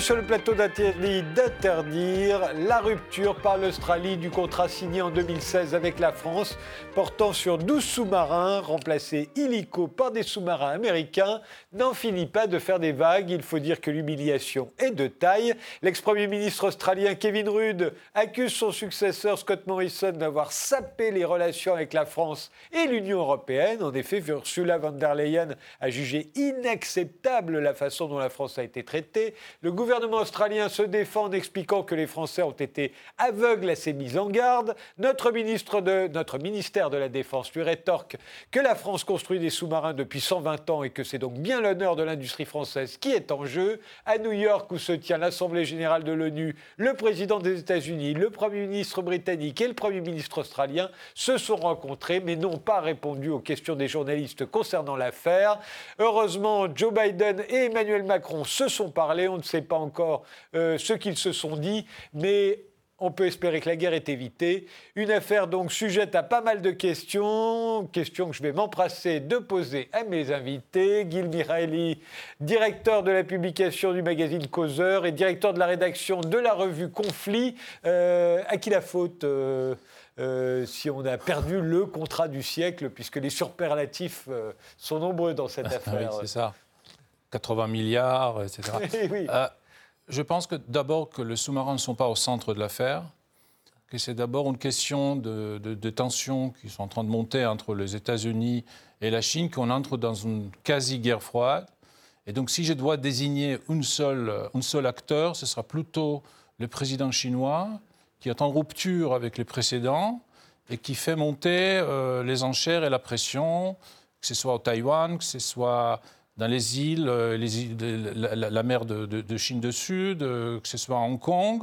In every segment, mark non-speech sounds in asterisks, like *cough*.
Sur le plateau d'interdire la rupture par l'Australie du contrat signé en 2016 avec la France, portant sur 12 sous-marins, remplacés illico par des sous-marins américains, n'en finit pas de faire des vagues. Il faut dire que l'humiliation est de taille. L'ex-premier ministre australien Kevin Rudd accuse son successeur Scott Morrison d'avoir sapé les relations avec la France et l'Union européenne. En effet, Ursula von der Leyen a jugé inacceptable la façon dont la France a été traitée. Le gouvernement australien se défend en expliquant que les Français ont été aveugles à ces mises en garde. Notre, ministre de, notre ministère de la Défense lui rétorque que la France construit des sous-marins depuis 120 ans et que c'est donc bien l'honneur de l'industrie française qui est en jeu. À New York, où se tient l'Assemblée générale de l'ONU, le président des États-Unis, le Premier ministre britannique et le Premier ministre australien se sont rencontrés, mais n'ont pas répondu aux questions des journalistes concernant l'affaire. Heureusement, Joe Biden et Emmanuel Macron se sont parlé. On ne sait pas encore euh, ce qu'ils se sont dit, mais on peut espérer que la guerre est évitée. Une affaire donc sujette à pas mal de questions, questions que je vais m'empresser de poser à mes invités. Gil Miraeli, directeur de la publication du magazine Causeur et directeur de la rédaction de la revue Conflit. Euh, à qui la faute euh, si on a perdu le contrat du siècle, puisque les surperlatifs sont nombreux dans cette affaire. oui, c'est ça. 80 milliards, etc. *laughs* Euh, je pense que d'abord que les sous-marins ne sont pas au centre de l'affaire, que c'est d'abord une question de, tensions qui sont en train de monter entre les États-Unis et la Chine, qu'on entre dans une quasi-guerre froide. Et donc si je dois désigner un seul acteur, ce sera plutôt le président chinois, qui est en rupture avec les précédents et qui fait monter euh, les enchères et la pression, que ce soit au Taïwan, que ce soit dans les îles, euh, la, mer de, Chine du Sud, euh, que ce soit à Hong Kong,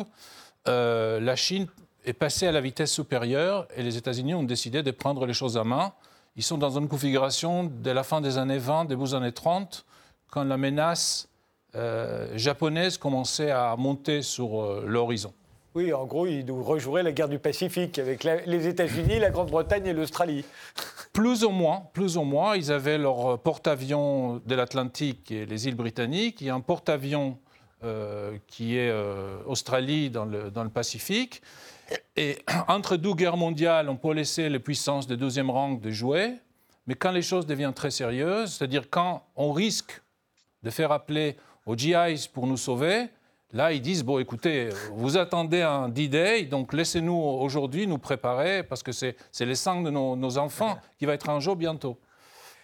euh, la Chine est passée à la vitesse supérieure et les États-Unis ont décidé de prendre les choses à main. Ils sont dans une configuration de la fin des années 20, début des années 30, quand la menace japonaise commençait à monter sur l'horizon. Oui, en gros, il nous rejouerait la guerre du Pacifique avec les États-Unis, la Grande-Bretagne et l'Australie. Plus ou moins, plus ou moins, ils avaient leur porte-avions de l'Atlantique et les îles britanniques. Il y a un porte-avions euh, qui est euh, Australie dans le, dans le, Pacifique. Et *clears throat* entre deux guerres mondiales, on peut laisser les puissances de deuxième rang de jouer. Mais quand les choses deviennent très sérieuses, c'est-à-dire quand on risque de faire appeler aux GIs pour nous sauver, Là, ils disent, bon, écoutez, vous attendez un D-Day, donc laissez-nous aujourd'hui nous préparer, parce que c'est les sangs de nos, enfants qui va être en jeu bientôt.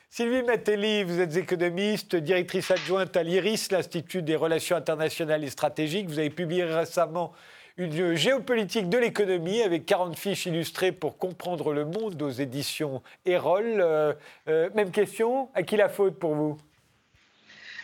Sylvie Mattelli, vous êtes économiste, directrice adjointe à l'IRIS, l'Institut des relations internationales et stratégiques. Vous avez publié récemment une géopolitique de l'économie avec 40 fiches illustrées pour comprendre le monde aux éditions Erol. Euh, euh, même question, à qui la faute pour vous?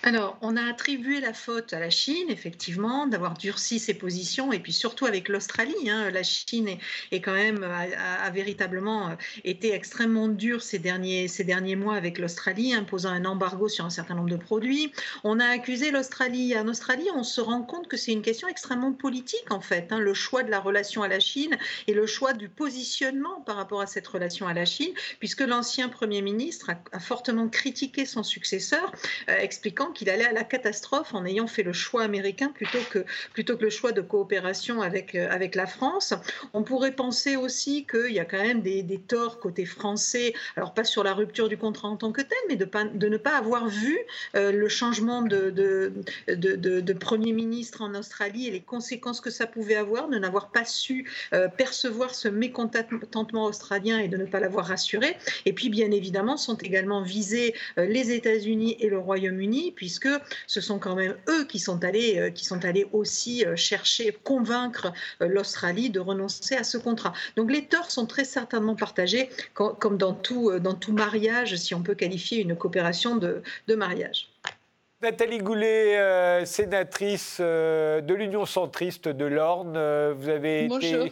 Alors, on a attribué la faute à la Chine, effectivement, d'avoir durci ses positions, et puis surtout avec l'Australie. Hein. La Chine est, quand même a, véritablement euh, été extrêmement dure ces derniers, ces derniers mois avec l'Australie, imposant un embargo sur un certain nombre de produits. On a accusé l'Australie. En Australie, on se rend compte que c'est une question extrêmement politique, en fait. Hein. le choix de la relation à la Chine et le choix du positionnement par rapport à cette relation à la Chine, puisque l'ancien Premier ministre a, fortement critiqué son successeur, euh, expliquant qu'il allait à la catastrophe en ayant fait le choix américain plutôt que, plutôt que le choix de coopération avec, euh, avec la France. On pourrait penser aussi qu'il y a quand même des, torts côté français, alors pas sur la rupture du contrat en tant que tel, mais de, ne pas avoir vu euh, le changement de, de, Premier ministre en Australie et les conséquences que ça pouvait avoir, de n'avoir pas su euh, percevoir ce mécontentement australien et de ne pas l'avoir rassuré. Et puis, bien évidemment, sont également visés les États-Unis et le Royaume-Uni, puisque ce sont quand même eux qui sont allés, euh, qui sont allés aussi euh, chercher, convaincre euh, l'Australie de renoncer à ce contrat. Donc les torts sont très certainement partagés, comme dans tout, dans tout mariage, si on peut qualifier une coopération de, de mariage. Nathalie Goulet, sénatrice de l'Union centriste de l'Orne, vous avez Bonjour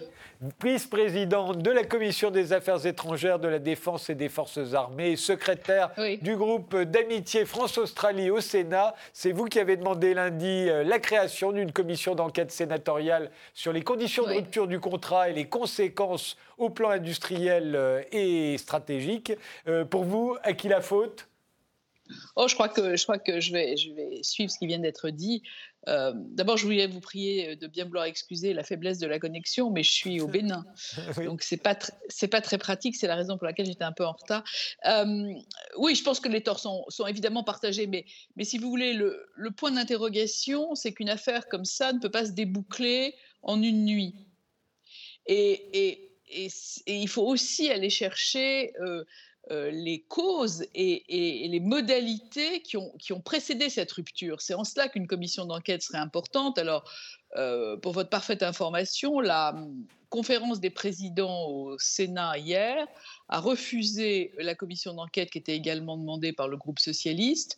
vice-présidente de la Commission des Affaires étrangères, de la Défense et des Forces armées, secrétaire du groupe d'amitié France-Australie au Sénat. C'est vous qui avez demandé lundi euh, la création d'une commission d'enquête sénatoriale sur les conditions de rupture du contrat et les conséquences au plan industriel euh, et stratégique. Euh, pour vous, à qui la faute? Oh, je crois que je crois que je vais je vais suivre ce qui vient d'être dit. Euh, d'abord, je voulais vous prier de bien vouloir excuser la faiblesse de la connexion, mais je suis au *laughs* Bénin, donc c'est pas c'est pas très pratique. C'est la raison pour laquelle j'étais un peu en retard. Euh, oui, je pense que les torts sont, sont évidemment partagés, mais mais si vous voulez, le, le point d'interrogation, c'est qu'une affaire comme ça ne peut pas se déboucler en une nuit. Et, et, et, il faut aussi aller chercher euh, euh, les causes et, les modalités qui ont, précédé cette rupture. C'est en cela qu'une commission d'enquête serait importante. Alors, euh, pour votre parfaite information, la conférence des présidents au Sénat hier a refusé la commission d'enquête qui était également demandée par le groupe socialiste.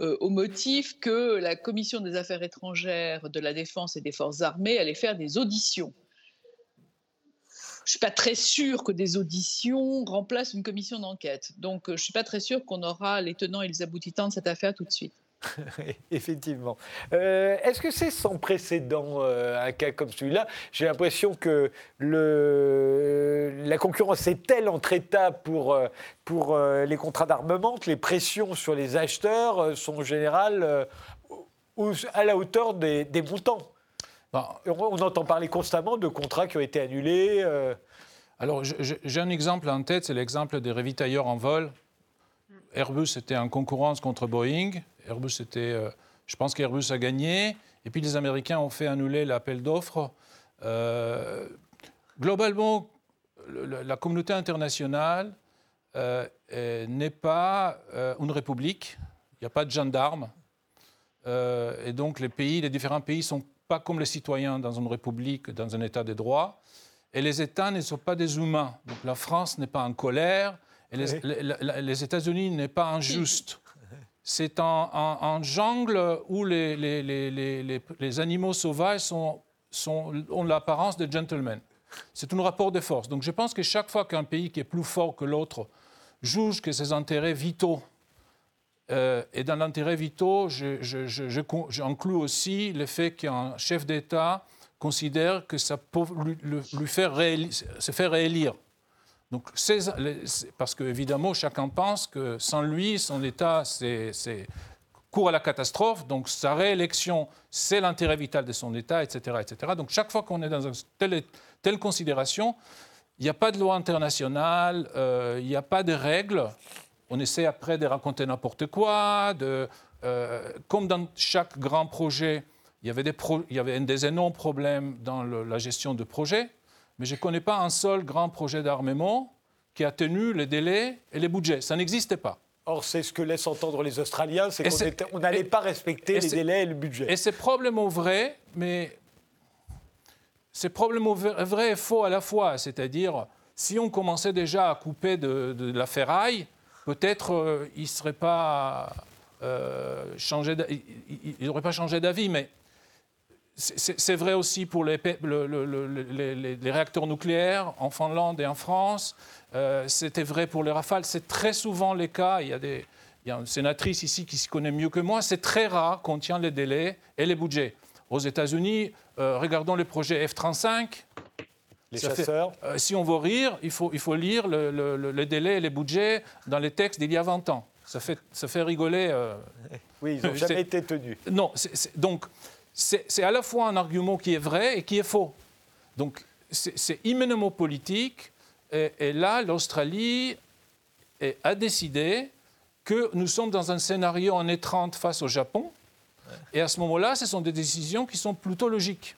Euh, au motif que la commission des affaires étrangères, de la défense et des forces armées allait faire des auditions je suis pas très sûre que des auditions remplacent une commission d'enquête. Donc, euh, je suis pas très sûre qu'on aura les tenants et les aboutissants de cette affaire tout de suite. *laughs* Effectivement. Euh, est-ce que c'est sans précédent euh, un cas comme celui-là? J'ai l'impression que la concurrence est telle entre États pour, pour les contrats d'armement que les pressions sur les acheteurs sont en général à la hauteur des, des montants. On entend parler constamment de contrats qui ont été annulés. Euh. Alors, j'ai un exemple en tête, c'est l'exemple des ravitailleurs en vol. Airbus était en concurrence contre Boeing. Airbus était, euh, je pense qu'Airbus a gagné. Et puis les Américains ont fait annuler l'appel d'offres. Euh, globalement, la communauté internationale n'est pas une république. Il n'y a pas de gendarmes. et donc les pays, les différents pays sont pas comme les citoyens dans une république, dans un état de droit. Et les États ne sont pas des humains. Donc la France n'est pas en colère et les, États-Unis n'est pas injuste. C'est un, jungle où les, les, animaux sauvages sont, sont, ont l'apparence de gentlemen. C'est un rapport de force. Donc je pense que chaque fois qu'un pays qui est plus fort que l'autre juge que ses intérêts vitaux euh, et dans l'intérêt vitaux, j'inclus aussi le fait qu'un chef d'État considère que ça peut lui, faire se faire réélire. Donc, parce qu'évidemment, chacun pense que sans lui, son État c'est, court à la catastrophe. Donc, sa réélection, c'est l'intérêt vital de son État, etc. etc. Donc, chaque fois qu'on est dans une telle, telle considération, il n'y a pas de loi internationale, euh, il n'y a pas de règles on essaie après de raconter n'importe quoi. De, euh, comme dans chaque grand projet, il y avait des, il y avait des énormes problèmes dans la gestion de projet, mais je ne connais pas un seul grand projet d'armement qui a tenu les délais et les budgets. Ça n'existait pas. Or, c'est ce que laissent entendre les Australiens, c'est qu'on n'allait pas respecter les délais et le budget. Et c'est probablement vrai, mais c'est probablement vrai et faux à la fois. C'est-à-dire, si on commençait déjà à couper de, de la ferraille, peut-être euh, il serait pas euh, n'aurait pas changé d'avis, mais c'est vrai aussi pour les, réacteurs nucléaires en Finlande et en France. Euh, c'était vrai pour les rafales. C'est très souvent les cas. Il y, a une sénatrice ici qui s'y connaît mieux que moi. C'est très rare qu'on tient les délais et les budgets. Aux États-Unis, regardons les projets F-35. Les chasseurs euh, Si on veut rire, il faut, il faut lire le, les délais et les budgets dans les textes d'il y a 20 ans. Ça fait, ça fait rigoler. Euh, *laughs* oui, ils n'ont *laughs* jamais été tenus. Non, donc c'est à la fois un argument qui est vrai et qui est faux. Donc c'est immédiatement politique. Et, là, l'Australie a décidé que nous sommes dans un scénario en étreinte face au Japon. Et à ce moment-là, ce sont des décisions qui sont plutôt logiques.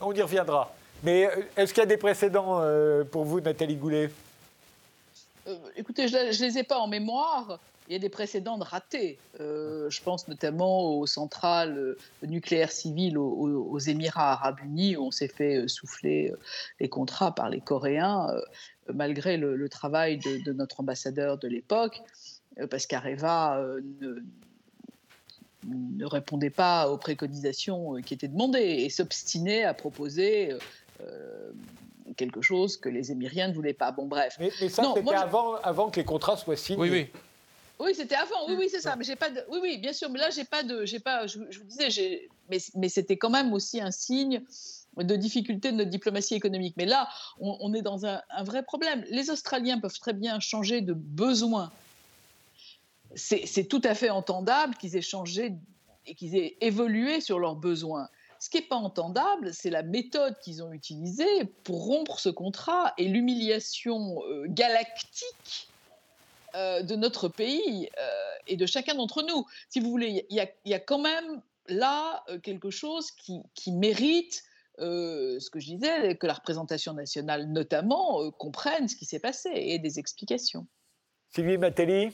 On y reviendra. Mais euh, est-ce qu'il y a des précédents euh, pour vous, Nathalie Goulet? Euh, Écoutez, je ne les ai pas en mémoire. Il y a des précédents de ratés. je pense notamment aux centrales nucléaires civiles aux, Émirats arabes unis, où on s'est fait souffler les contrats par les Coréens, malgré le, travail de, de, notre ambassadeur de l'époque, parce qu'Areva ne, ne répondait pas aux préconisations qui étaient demandées et s'obstinait à proposer euh, quelque chose que les Émiriens ne voulaient pas. Bon, bref. Mais, ça, c'était avant, avant que les contrats soient signés. Oui, oui. Oui, c'était avant. Oui, oui, c'est ça. Mais j'ai pas de. Oui, oui, bien sûr. Mais là, j'ai pas de. J'ai pas. Je, vous disais, mais, mais c'était quand même aussi un signe de difficulté de notre diplomatie économique. Mais là, on, est dans un, un, vrai problème. Les Australiens peuvent très bien changer de besoin c'est tout à fait entendable qu'ils aient changé et qu'ils aient évolué sur leurs besoins. Ce qui n'est pas entendable, c'est la méthode qu'ils ont utilisée pour rompre ce contrat et l'humiliation euh, galactique euh, de notre pays euh, et de chacun d'entre nous. Si vous voulez, il y, a quand même là quelque chose qui, mérite ce que je disais, que la représentation nationale notamment comprenne ce qui s'est passé et des explications. Sylvie Matelli,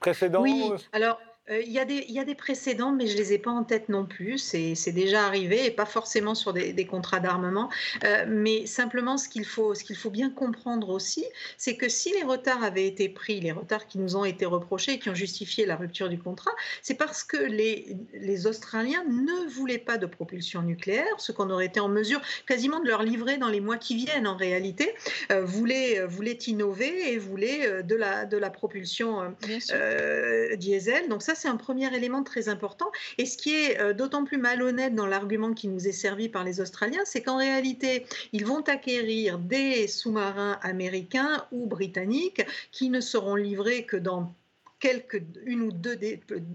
précédent Oui, alors il y, a des, y a des précédents, mais je ne les ai pas en tête non plus. C'est déjà arrivé, et pas forcément sur des, des contrats d'armement. Euh, mais simplement, ce qu'il faut, qu'il faut bien comprendre aussi, c'est que si les retards avaient été pris, les retards qui nous ont été reprochés et qui ont justifié la rupture du contrat, c'est parce que les, les Australiens ne voulaient pas de propulsion nucléaire, ce qu'on aurait été en mesure quasiment de leur livrer dans les mois qui viennent en réalité, euh, voulaient, voulaient innover et voulaient de, la, de la propulsion diesel. Donc ça, c'est un premier élément très important. Et ce qui est euh, d'autant plus malhonnête dans l'argument qui nous est servi par les Australiens, c'est qu'en réalité, ils vont acquérir des sous-marins américains ou britanniques qui ne seront livrés que dans quelques, une ou deux,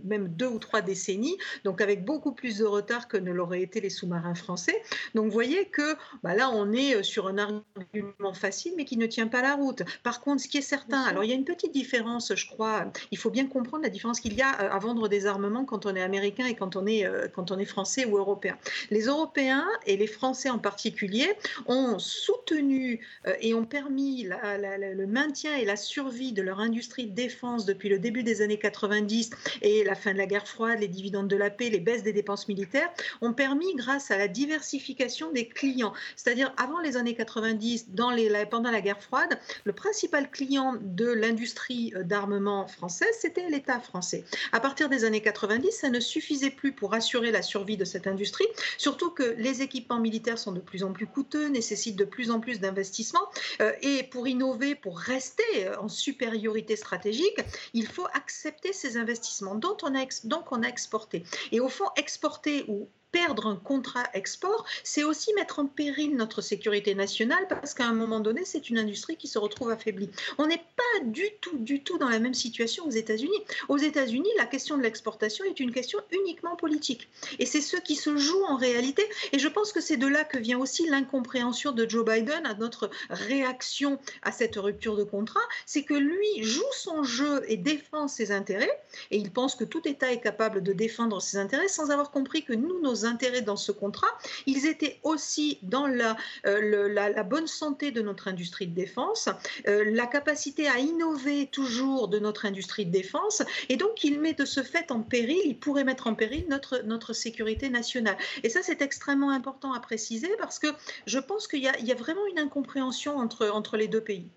même deux ou trois décennies, donc avec beaucoup plus de retard que ne l'auraient été les sous-marins français. Donc vous voyez que bah là, on est euh, sur un argument facile, mais qui ne tient pas la route. Par contre, ce qui est certain, alors il y a une petite différence, je crois, il faut bien comprendre la différence qu'il y a euh, à vendre des armements quand on est américain et quand on est, euh, quand on est français ou européen. Les Européens et les Français en particulier ont soutenu et ont permis le maintien et la survie de leur industrie de défense depuis le début des années 90 et la fin de la guerre froide, les dividendes de la paix, les baisses des dépenses militaires, ont permis, grâce à la diversification des clients, c'est-à-dire avant les années 90, dans les, pendant la guerre froide, le principal client de l'industrie euh, d'armement française, c'était l'État français. À partir des années 90, ça ne suffisait plus pour assurer la survie de cette industrie, surtout que les équipements militaires sont de plus en plus coûteux, nécessitent de plus en plus d'investissements, euh, et pour innover, pour rester euh, en supériorité stratégique, il faut accepter ces investissements dont on a, donc on a exporté. Et au fond, exporter ou perdre un contrat export, c'est aussi mettre en péril notre sécurité nationale parce qu'à un moment donné, c'est une industrie qui se retrouve affaiblie. On n'est pas du tout, du tout dans la même situation aux États-Unis. Aux États-Unis, la question de l'exportation est une question uniquement politique. Et c'est ce qui se joue en réalité. Et je pense que c'est de là que vient aussi l'incompréhension de Joe Biden à notre réaction à cette rupture de contrat. C'est que lui joue son jeu et défend ses intérêts. Et il pense que tout État est capable de défendre ses intérêts sans avoir compris que nous, nos intérêts dans ce contrat, ils étaient aussi dans la, euh, la, bonne santé de notre industrie de défense, euh, la capacité à innover toujours de notre industrie de défense, et donc il met de ce fait en péril, il pourrait mettre en péril notre, notre sécurité nationale. Et ça, c'est extrêmement important à préciser parce que je pense qu'il y, y, a vraiment une incompréhension entre, entre les deux pays.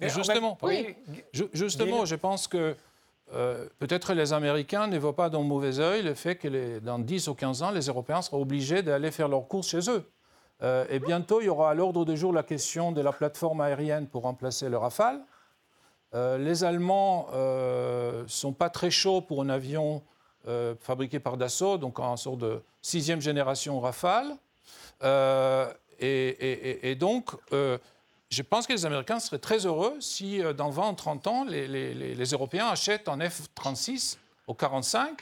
justement, oui. justement, je pense que euh, peut-être les Américains ne voient pas d'un mauvais œil le fait que dans 10 ou 15 ans, les Européens seront obligés d'aller faire leurs courses chez eux. Euh, et bientôt, il y aura à l'ordre du jour la question de la plateforme aérienne pour remplacer le Rafale. Euh, les Allemands ne sont pas très chauds pour un avion fabriqué par Dassault, donc en sorte de sixième génération Rafale. Et, donc, je pense que les Américains seraient très heureux si, euh, dans 20 ou 30 ans, les, Européens achètent un F-36 au 45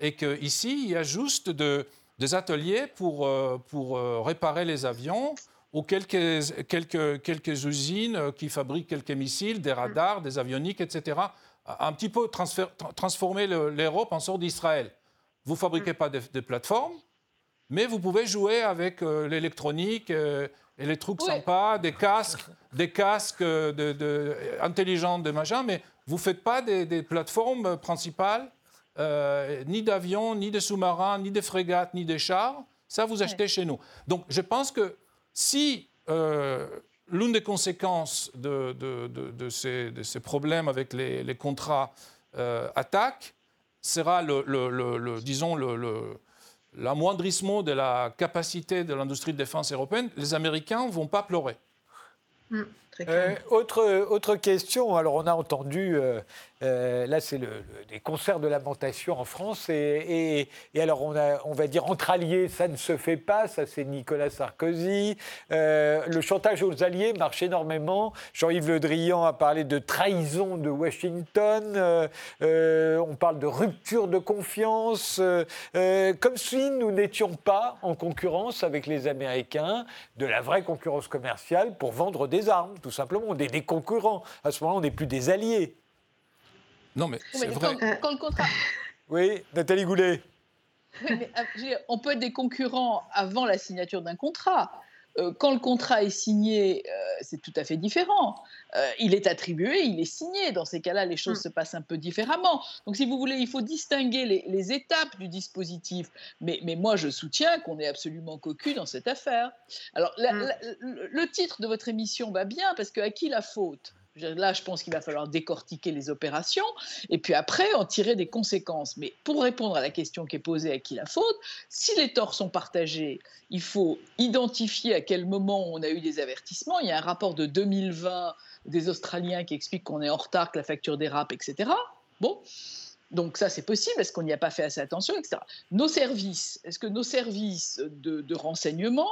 et qu'ici, il y a juste des ateliers pour, euh, pour euh, réparer les avions ou quelques, quelques, quelques usines qui fabriquent quelques missiles, des radars, des avioniques, etc. Un petit peu transformer l'Europe en sorte d'Israël. Vous ne fabriquez pas de, plateformes, mais vous pouvez jouer avec l'électronique et les trucs sympas, des casques, des casques de, de, intelligents, de machin, mais vous ne faites pas des, plateformes principales, euh, ni d'avions, ni de sous-marins, ni de frégates, ni de chars. Ça, vous achetez chez nous. Donc, je pense que si euh, l'une des conséquences de, de, ces, ces, problèmes avec les, contrats euh, attaque sera le, le, le disons, le l'amoindrissement de la capacité de l'industrie de défense européenne, les Américains ne vont pas pleurer. Mm, très clairement. autre, autre question, alors on a entendu euh, là, c'est le, des concerts de lamentation en France. Et, alors, on va dire entre alliés, ça ne se fait pas. Ça, c'est Nicolas Sarkozy. Euh, le chantage aux alliés marche énormément. Jean-Yves Le Drian a parlé de trahison de Washington. Euh, on parle de rupture de confiance. comme si nous n'étions pas en concurrence avec les Américains, de la vraie concurrence commerciale pour vendre des armes, tout simplement. On est des concurrents. À ce moment-là, on n'est plus des alliés. Non, mais c'est vrai. Quand, le contrat. *laughs* Oui, Nathalie Goulet. Euh, on peut être des concurrents avant la signature d'un contrat. Euh, quand le contrat est signé, euh, c'est tout à fait différent. il est attribué, il est signé. Dans ces cas-là, les choses mm. se passent un peu différemment. Donc, si vous voulez, il faut distinguer les, étapes du dispositif. Mais, mais moi, je soutiens qu'on est absolument cocu dans cette affaire. Alors, mm. le titre de votre émission va bien parce que à qui la faute? Là, je pense qu'il va falloir décortiquer les opérations et puis après en tirer des conséquences. Mais pour répondre à la question qui est posée à qui la faute, si les torts sont partagés, il faut identifier à quel moment on a eu des avertissements. Il y a un rapport de 2020 des Australiens qui explique qu'on est en retard, que la facture dérape, etc. Bon. Donc ça, c'est possible, est-ce qu'on n'y a pas fait assez attention, etc. Nos services, est-ce que nos services de, de renseignement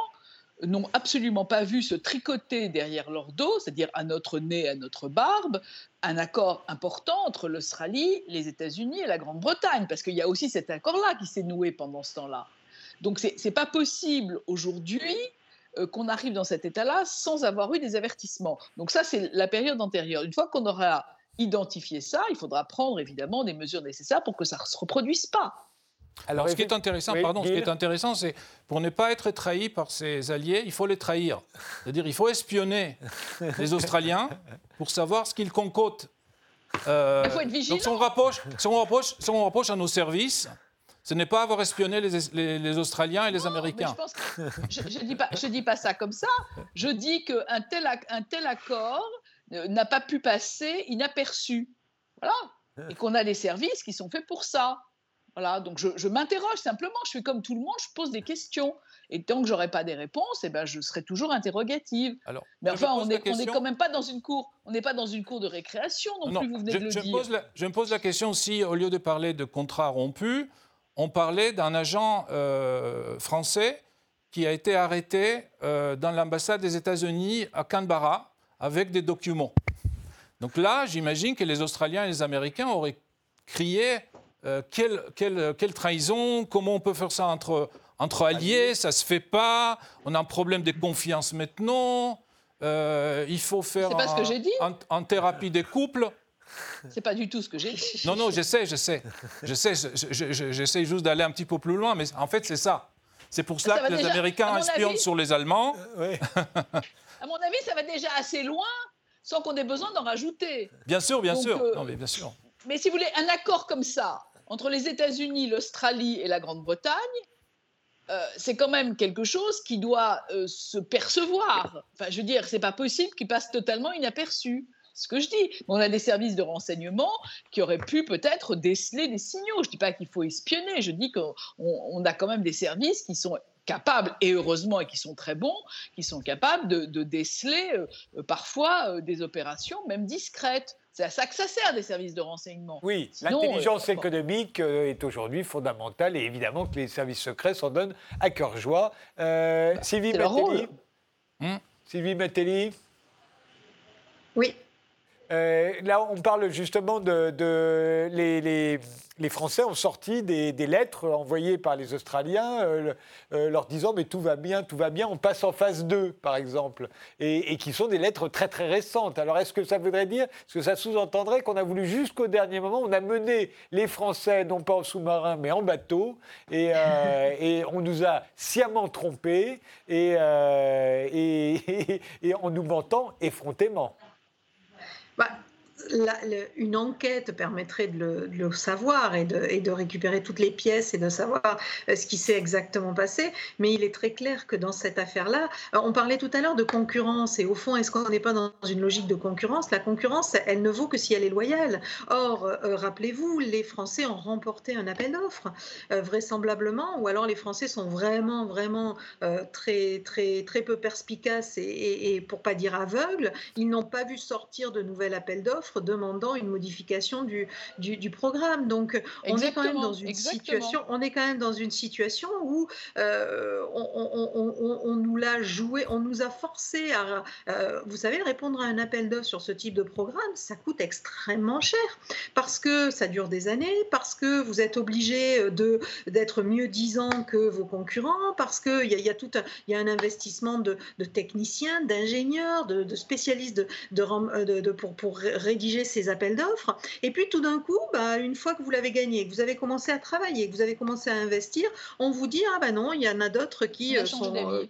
n'ont absolument pas vu se tricoter derrière leur dos, c'est-à-dire à notre nez, à notre barbe, un accord important entre l'Australie, les États-Unis et la Grande-Bretagne, parce qu'il y a aussi cet accord-là qui s'est noué pendant ce temps-là. Donc ce n'est pas possible aujourd'hui euh, qu'on arrive dans cet état-là sans avoir eu des avertissements. Donc ça, c'est la période antérieure. Une fois qu'on aura identifié ça, il faudra prendre évidemment des mesures nécessaires pour que ça ne se reproduise pas. Alors, ce qui est intéressant, pardon, ce qui est intéressant, c'est pour ne pas être trahi par ses alliés, il faut les trahir. C'est-à-dire, il faut espionner *laughs* les Australiens pour savoir ce qu'ils concoctent. Euh, il faut être vigilant. Donc, si on, rapproche, si on rapproche, à nos services, ce n'est pas avoir espionné les, les, Australiens et les Américains. je ne dis, pas, dis pas ça comme ça. Je dis qu'un tel, un tel accord n'a pas pu passer inaperçu. Voilà. Et qu'on a des services qui sont faits pour ça. Voilà, donc je, m'interroge simplement, je suis comme tout le monde, je pose des questions. Et tant que j'aurai pas des réponses, eh ben, je serai toujours interrogative. Alors, Mais enfin, on n'est quand même pas dans une cour, on n'est pas dans une cour de récréation non, plus, vous venez je, de le je dire. Me pose la, je me pose la question si, au lieu de parler de contrat rompu, on parlait d'un agent euh, français qui a été arrêté euh, dans l'ambassade des États-Unis à Canberra avec des documents. Donc là, j'imagine que les Australiens et les Américains auraient crié euh, quelle, trahison? Comment on peut faire ça entre, entre alliés? Ça se fait pas. On a un problème de confiance maintenant. Euh, il faut faire pas ce que dit. En, thérapie des couples. C'est pas du tout ce que j'ai dit. Non, non, je sais, je sais. Je sais, j'essaie juste d'aller un petit peu plus loin, mais en fait, c'est ça. C'est pour cela que les Américains espionnent sur les Allemands. Euh, *laughs* à mon avis, ça va déjà assez loin sans qu'on ait besoin d'en rajouter. Bien sûr, bien sûr. Non, mais bien sûr. Mais si vous voulez, un accord comme ça, entre les États-Unis, l'Australie et la Grande-Bretagne, euh, c'est quand même quelque chose qui doit euh, se percevoir. Enfin, je veux dire, c'est pas possible qu'il passe totalement inaperçu. Ce que je dis. On a des services de renseignement qui auraient pu peut-être déceler des signaux. Je dis pas qu'il faut espionner. Je dis qu'on a quand même des services qui sont capables, et heureusement, et qui sont très bons, qui sont capables de, déceler euh, parfois des opérations, même discrètes. C'est à ça que ça sert des services de renseignement. Oui, l'intelligence euh, économique euh, est aujourd'hui fondamentale et évidemment que les services secrets s'en donnent à cœur joie. Euh, bah, Sylvie Mattelli hmm Sylvie Mattelli Oui. Là, on parle justement de, les les Français ont sorti des, lettres envoyées par les Australiens euh, euh, leur disant mais tout va bien, tout va bien, on passe en phase 2 par exemple, et, qui sont des lettres très très récentes. Alors est-ce que ça voudrait dire, est-ce que ça sous-entendrait qu'on a voulu jusqu'au dernier moment, on a mené les Français non pas en sous-marin mais en bateau, et, euh, *laughs* on nous a sciemment trompés et, *laughs* et, en nous mentant effrontément une enquête permettrait de le, savoir et de, et récupérer toutes les pièces et de savoir ce qui s'est exactement passé. Mais il est très clair que dans cette affaire-là, on parlait tout à l'heure de concurrence. Et au fond, est-ce qu'on n'est pas dans une logique de concurrence? La concurrence, elle ne vaut que si elle est loyale. Or, rappelez-vous, les Français ont remporté un appel d'offres, vraisemblablement, ou alors les Français sont vraiment, vraiment très, très, très peu perspicaces et, et, pour pas dire aveugles. Ils n'ont pas vu sortir de nouvel appel d'offres demandant une modification du, du, programme. Donc, on est quand même dans une situation, on est quand même dans une situation où euh, on, nous l'a joué, on nous a forcé à, euh, vous savez, répondre à un appel d'offres sur ce type de programme, ça coûte extrêmement cher parce que ça dure des années, parce que vous êtes obligé de d'être mieux disant que vos concurrents, parce qu'il y, a, y a tout, il y a un investissement de, techniciens, d'ingénieurs, de, spécialistes de, de, pour, pour, rédiger ces appels d'offres. Et puis tout d'un coup, bah, une fois que vous l'avez gagné, que vous avez commencé à travailler, que vous avez commencé à investir, on vous dit ah ben non, il y en a d'autres qui euh, sont euh,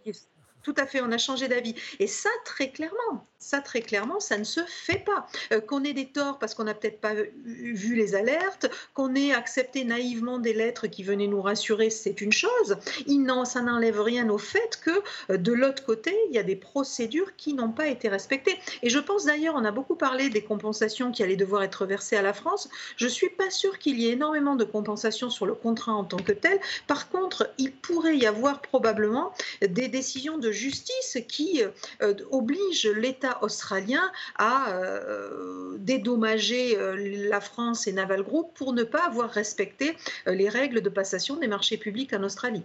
tout à fait, on a changé d'avis. Et ça, très clairement, ça, très clairement, ça ne se fait pas. Euh, qu'on ait des torts parce qu'on n'a peut-être pas vu les alertes, qu'on ait accepté naïvement des lettres qui venaient nous rassurer, c'est une chose. Il ça n'enlève rien au fait que euh, de l'autre côté, il y a des procédures qui n'ont pas été respectées. Et je pense d'ailleurs, on a beaucoup parlé des compensations qui allaient devoir être versées à la France. Je ne suis pas sûre qu'il y ait énormément de compensations sur le contrat en tant que tel. Par contre, il pourrait y avoir probablement des décisions de justice qui euh, obligent l'État australien a euh, dédommagé euh, la France et Naval Group pour ne pas avoir respecté euh, les règles de passation des marchés publics en Australie.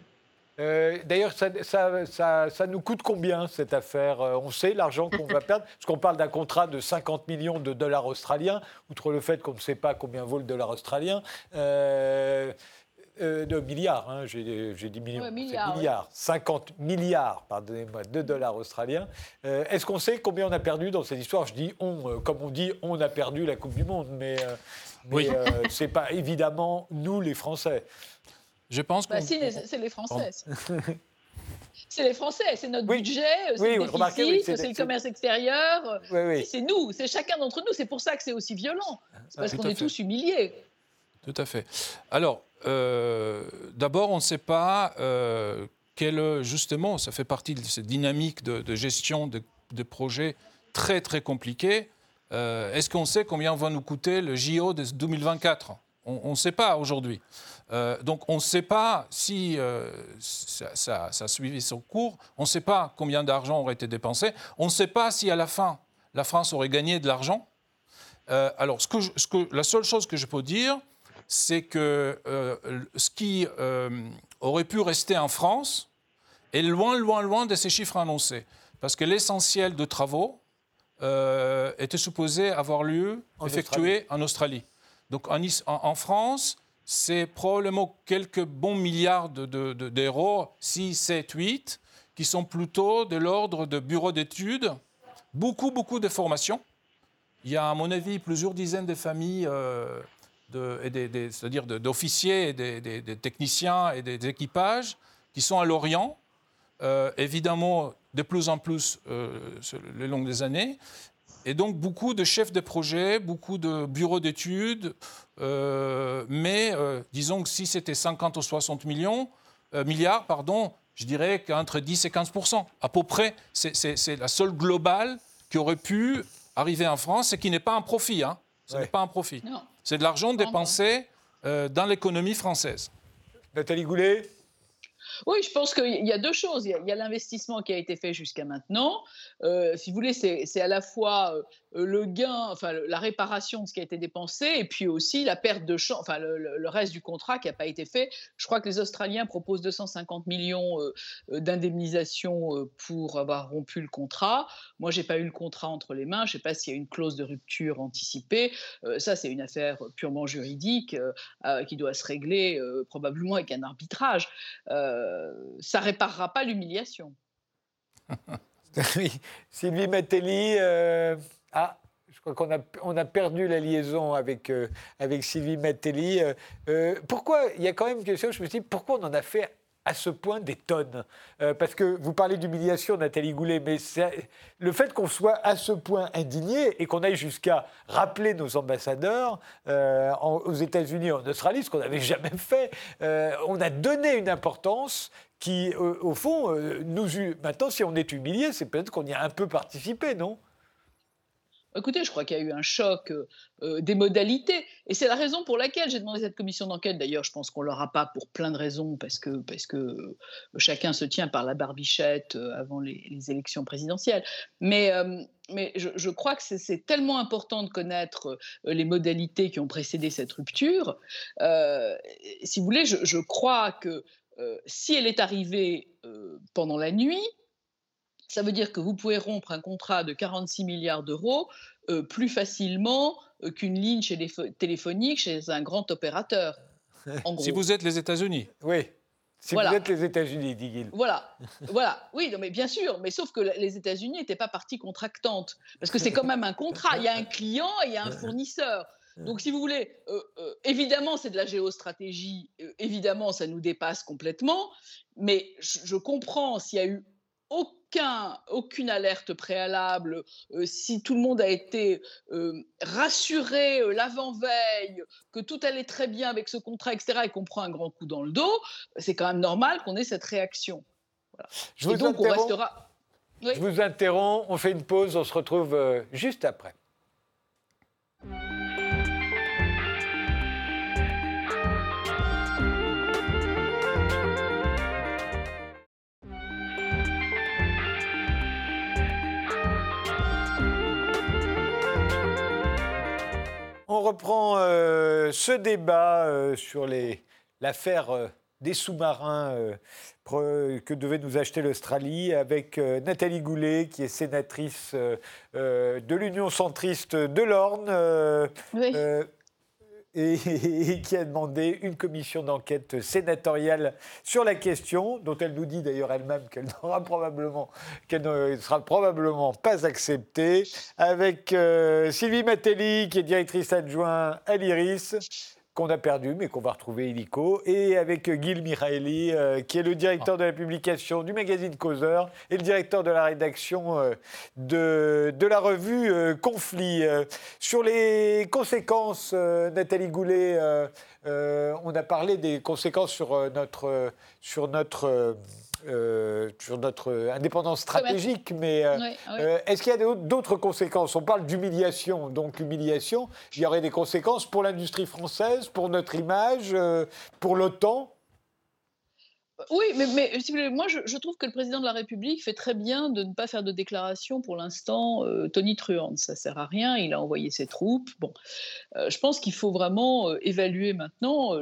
D'ailleurs, ça, nous coûte combien cette affaire? On sait l'argent qu'on va *laughs* perdre, parce qu'on parle d'un contrat de 50 millions de dollars australiens, outre le fait qu'on ne sait pas combien vaut le dollar australien. Euh, de milliards, hein, j'ai dit millions, milliards, 50 milliards, pardonnez-moi, de dollars australiens. Euh, est-ce qu'on sait combien on a perdu dans cette histoire? Je dis on, euh, comme on dit, on a perdu la Coupe du Monde, mais, mais c'est pas évidemment nous les Français. Je pense bah, que. c'est les Français. *laughs* c'est les Français, c'est notre budget, c'est le déficit, c'est le commerce extérieur. c'est nous, c'est chacun d'entre nous. C'est pour ça que c'est aussi violent. C'est parce qu'on est tous humiliés. Tout à fait. Alors, euh, d'abord, on ne sait pas euh, justement, ça fait partie de cette dynamique de, gestion de, projets très très compliqués. Euh, est-ce qu'on sait combien va nous coûter le JO de 2024 On ne sait pas aujourd'hui. donc on ne sait pas si ça, a suivi son cours, on ne sait pas combien d'argent aurait été dépensé, on ne sait pas si à la fin la France aurait gagné de l'argent. alors ce que ce que, la seule chose que je peux dire, c'est que euh, ce qui euh, aurait pu rester en France est loin, loin, loin de ces chiffres annoncés. Parce que l'essentiel de travaux euh, était supposé avoir lieu, effectué en Australie. Donc en, France, c'est probablement quelques bons milliards d'euros, 6, 7, 8, qui sont plutôt de l'ordre de bureaux d'études, beaucoup, beaucoup de formations. Il y a, à mon avis, plusieurs dizaines de familles c'est-à-dire d'officiers, des, des, techniciens et des, équipages qui sont à Lorient, euh, évidemment de plus en plus euh, le long des années. Et donc beaucoup de chefs de projet, beaucoup de bureaux d'études, euh, mais euh, disons que si c'était 50 ou 60 millions, milliards, pardon, je dirais qu'entre 10 et 15% à peu près, c'est la seule globale qui aurait pu arriver en France et qui n'est pas un profit. Hein. Ce n'est pas un profit. Non. C'est de l'argent dépensé euh, dans l'économie française. Nathalie Goulet oui, je pense qu'il y a deux choses. Il y a, l'investissement qui a été fait jusqu'à maintenant. Euh, si vous voulez, c'est à la fois euh, le gain, enfin la réparation de ce qui a été dépensé, et puis aussi la perte de champ, enfin le, reste du contrat qui n'a pas été fait. Je crois que les Australiens proposent 250 millions euh, euh, d'indemnisation pour avoir rompu le contrat. Moi, j'ai pas eu le contrat entre les mains. Je sais pas s'il y a une clause de rupture anticipée. ça, c'est une affaire purement juridique qui doit se régler probablement avec un arbitrage. ça réparera pas l'humiliation. *laughs* Sylvie Matelli, ah, je crois qu'on a, perdu la liaison avec, euh, avec Sylvie Matelli. Euh, euh, pourquoi, il y a quand même une question, je me suis dit, pourquoi on en a fait à ce point des tonnes euh, Parce que vous parlez d'humiliation, Nathalie Goulet, mais le fait qu'on soit à ce point indigné et qu'on aille jusqu'à rappeler nos ambassadeurs aux États-Unis, en Australie, ce qu'on n'avait jamais fait, on a donné une importance qui, au fond, nous. Maintenant, si on est humilié, c'est peut-être qu'on y a un peu participé, non? Écoutez, je crois qu'il y a eu un choc euh, euh, des modalités. Et c'est la raison pour laquelle j'ai demandé cette commission d'enquête. D'ailleurs, je pense qu'on ne l'aura pas pour plein de raisons, parce que, parce que euh, chacun se tient par la barbichette avant les, élections présidentielles. Mais, mais je, crois que c'est tellement important de connaître les modalités qui ont précédé cette rupture. si vous voulez, je, je crois que si elle est arrivée pendant la nuit, ça veut dire que vous pouvez rompre un contrat de 46 milliards d'euros euh, plus facilement euh, qu'une ligne chez les téléphonique chez un grand opérateur. *laughs* Si vous êtes les États-Unis. Oui. Si vous êtes les États-Unis, dit Gil. Voilà, *laughs* voilà. Oui, non, mais bien sûr, mais sauf que les États-Unis n'étaient pas partie contractante, parce que c'est quand même un contrat. Il y a un client et il y a un fournisseur. Donc, si vous voulez, euh, évidemment, c'est de la géostratégie. évidemment, ça nous dépasse complètement. Mais je, je comprends s'il y a eu aucun, aucune alerte préalable, euh, si tout le monde a été euh, rassuré euh, l'avant-veille que tout allait très bien avec ce contrat, etc., et qu'on prend un grand coup dans le dos, c'est quand même normal qu'on ait cette réaction. Je, vous donc, on restera... Je vous interromps, on fait une pause, on se retrouve juste après. On reprend euh, ce débat euh, sur l'affaire euh, des sous-marins que devait nous acheter l'Australie avec Nathalie Goulet, qui est sénatrice de l'Union centriste de l'Orne. Oui *laughs* et, qui a demandé une commission d'enquête sénatoriale sur la question, dont elle nous dit d'ailleurs elle-même qu'elle ne sera probablement pas acceptée, avec euh, Sylvie Matelli, qui est directrice adjointe à l'IRIS, qu'on a perdu, mais qu'on va retrouver illico, et avec Gil Miraeli, euh, qui est le directeur de la publication du magazine Causeur et le directeur de la rédaction euh, de, de, la revue euh, Conflit. sur les conséquences, Nathalie Goulet, on a parlé des conséquences sur notre, sur notre euh, sur notre indépendance stratégique, mais euh, euh, est-ce qu'il y a d'autres conséquences? On parle d'humiliation, donc l'humiliation, il y aurait des conséquences pour l'industrie française, pour notre image, pour l'OTAN? Oui, mais, mais moi, je, trouve que le président de la République fait très bien de ne pas faire de déclaration pour l'instant Tony Truant. Ça sert à rien. Il a envoyé ses troupes. Bon, je pense qu'il faut vraiment évaluer maintenant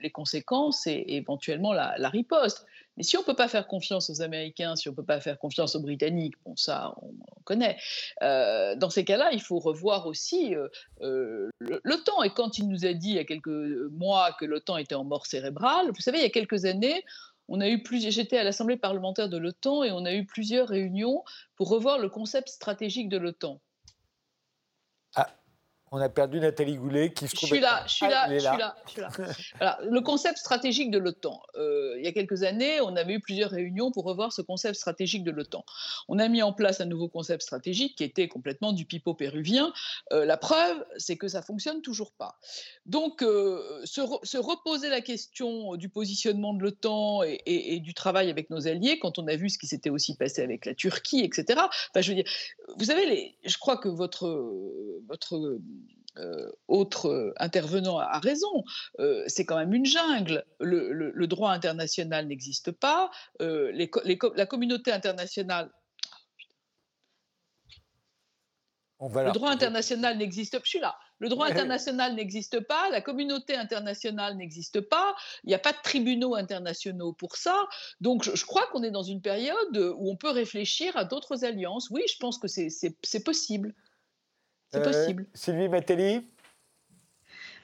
les conséquences et, éventuellement la, la riposte. Mais si on ne peut pas faire confiance aux Américains, si on ne peut pas faire confiance aux Britanniques, bon ça on, connaît, euh, dans ces cas-là, il faut revoir aussi euh, euh, l'OTAN. Et quand il nous a dit il y a quelques mois que l'OTAN était en mort cérébrale, vous savez, il y a quelques années, on a eu plus, j'étais à l'Assemblée parlementaire de l'OTAN et on a eu plusieurs réunions pour revoir le concept stratégique de l'OTAN. On a perdu Nathalie Goulet qui se trouve. Je suis là, je suis là, je suis là, là. le concept stratégique de l'OTAN. Euh, il y a quelques années, on avait eu plusieurs réunions pour revoir ce concept stratégique de l'OTAN. On a mis en place un nouveau concept stratégique qui était complètement du pipeau péruvien. Euh, la preuve, c'est que ça fonctionne toujours pas. Donc, euh, se, reposer la question du positionnement de l'OTAN et, du travail avec nos alliés, quand on a vu ce qui s'était aussi passé avec la Turquie, etc. Enfin, je veux dire, vous savez, les, je crois que votre votre euh, autre euh, intervenant a raison, euh, c'est quand même une jungle. Le, droit international n'existe pas, la communauté internationale le droit international n'existe pas. Je suis là. Le droit international n'existe pas, la communauté internationale n'existe pas, il n'y a pas de tribunaux internationaux pour ça. Donc je, crois qu'on est dans une période où on peut réfléchir à d'autres alliances. Oui, je pense que c'est possible. C'est euh, possible. Sylvie Matelli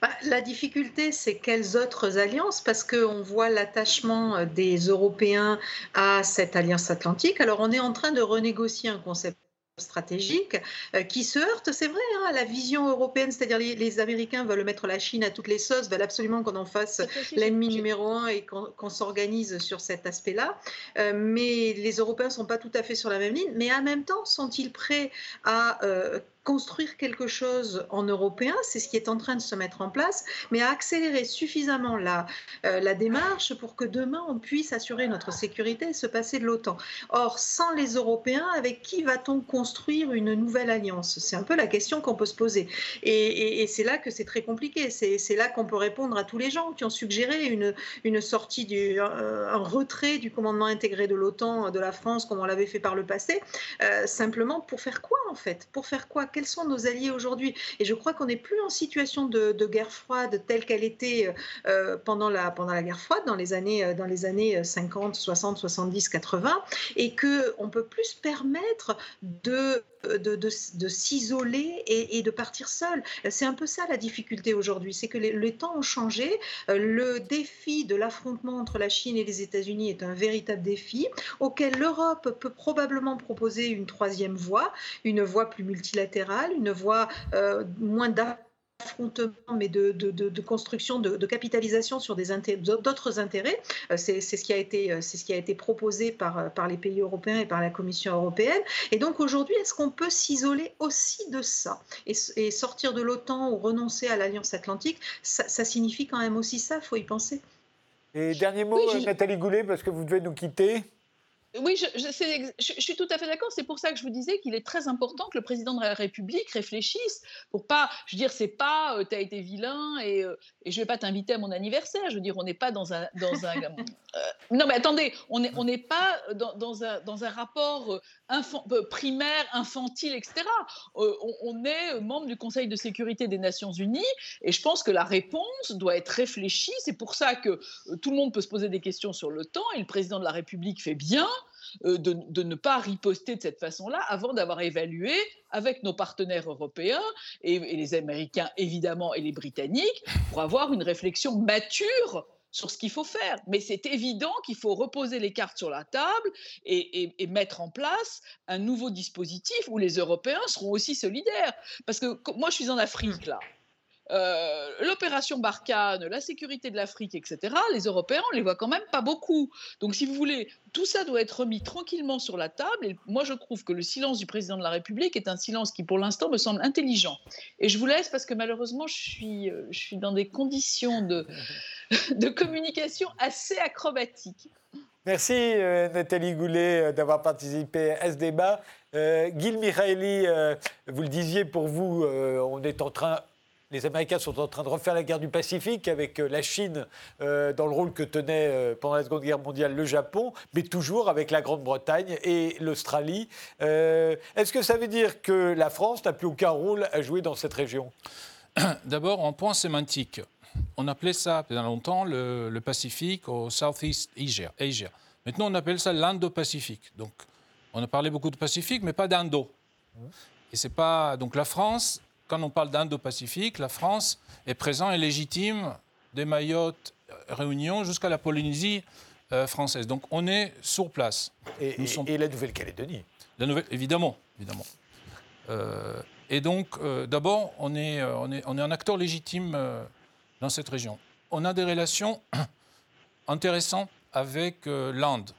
bah, la difficulté, c'est quelles autres alliances? Parce qu'on voit l'attachement euh, des Européens à cette alliance atlantique. Alors, on est en train de renégocier un concept stratégique euh, qui se heurte, c'est vrai, hein, à la vision européenne, c'est-à-dire les, Américains veulent mettre la Chine à toutes les sauces, veulent absolument qu'on en fasse l'ennemi numéro un et qu'on s'organise sur cet aspect-là. Euh, mais les Européens ne sont pas tout à fait sur la même ligne, mais en même temps, sont-ils prêts à euh, construire quelque chose en européen, c'est ce qui est en train de se mettre en place, mais à accélérer suffisamment la, euh, la démarche pour que demain on puisse assurer notre sécurité et se passer de l'OTAN. Or, sans les Européens, avec qui va-t-on construire une nouvelle alliance? C'est un peu la question qu'on peut se poser. Et, c'est là que c'est très compliqué. C'est là qu'on peut répondre à tous les gens qui ont suggéré une, sortie, un, retrait du commandement intégré de l'OTAN de la France, comme on l'avait fait par le passé, euh, simplement pour faire quoi en fait? Pour faire quoi? Quels sont nos alliés aujourd'hui? Et je crois qu'on n'est plus en situation de, guerre froide telle qu'elle était euh, pendant, la, pendant la guerre froide, dans les années, euh, dans les années 50, 60, 70, 80, et qu'on peut plus permettre de de, de, s'isoler et, de partir seul. C'est un peu ça la difficulté aujourd'hui, c'est que les, temps ont changé. Euh, le défi de l'affrontement entre la Chine et les États-Unis est un véritable défi auquel l'Europe peut probablement proposer une troisième voie, une voie plus multilatérale, une voie euh, moins affrontement, mais de, de, construction, de, capitalisation sur d'autres intérêts. Euh, c'est ce, qui a été, euh, ce qui a été proposé par, euh, par les pays européens et par la Commission européenne. Et donc aujourd'hui, est-ce qu'on peut s'isoler aussi de ça et, sortir de l'OTAN ou renoncer à l'Alliance Atlantique ça, signifie quand même aussi ça, il faut y penser. Et dernier mot, Nathalie Goulet, parce que vous devez nous quitter. Oui, je, suis tout à fait d'accord. C'est pour ça que je vous disais qu'il est très important que le président de la République réfléchisse pour pas. Je veux dire, c'est pas tu euh, t'as été vilain et, euh, et je vais pas t'inviter à mon anniversaire. Je veux dire, on n'est pas dans un dans un. *laughs* Euh, non, mais attendez, on n'est on n'est pas dans, dans, un dans un rapport primaire, infantile, etc. on, est membre du Conseil de sécurité des Nations Unies et je pense que la réponse doit être réfléchie. C'est pour ça que tout le monde peut se poser des questions sur le temps et le président de la République fait bien. Euh, de, ne pas riposter de cette façon-là avant d'avoir évalué avec nos partenaires européens et, les Américains évidemment et les Britanniques pour avoir une réflexion mature sur ce qu'il faut faire. Mais c'est évident qu'il faut reposer les cartes sur la table et, mettre en place un nouveau dispositif où les Européens seront aussi solidaires. Parce que moi, je suis en Afrique, là. Euh, l'opération Barkhane, la sécurité de l'Afrique, etc., les Européens, on les voit quand même pas beaucoup. Donc, si vous voulez, tout ça doit être remis tranquillement sur la table. Et moi, je trouve que le silence du président de la République est un silence qui, pour l'instant, me semble intelligent. Et je vous laisse parce que malheureusement, je suis, euh, dans des conditions *laughs* de, communication assez acrobatiques. Merci euh, Nathalie Goulet d'avoir participé à ce débat. Euh, Gil vous le disiez pour vous, on est en train les Américains sont en train de refaire la guerre du Pacifique avec euh, la Chine euh, dans le rôle que tenait euh, pendant la Seconde Guerre mondiale le Japon, mais toujours avec la Grande-Bretagne et l'Australie. Est-ce que ça veut dire que la France n'a plus aucun rôle à jouer dans cette région? *coughs* D'abord, en point sémantique, on appelait ça pendant longtemps le, Pacifique au Southeast Asia, Asia. Maintenant, on appelle ça l'Indo-Pacifique. Donc, on a parlé beaucoup de Pacifique, mais pas d'Indo. Et c'est pas donc la France quand on parle d'Indo-Pacifique, la France est présente et légitime des Mayotte, euh, Réunion jusqu'à la Polynésie euh, française. Donc on est sur place. Et, la Nouvelle-Calédonie la nouvelle, Évidemment, évidemment. Euh, et donc, d'abord, on est, on, est, on est un acteur légitime dans cette région. On a des relations *coughs* intéressantes avec l'Inde.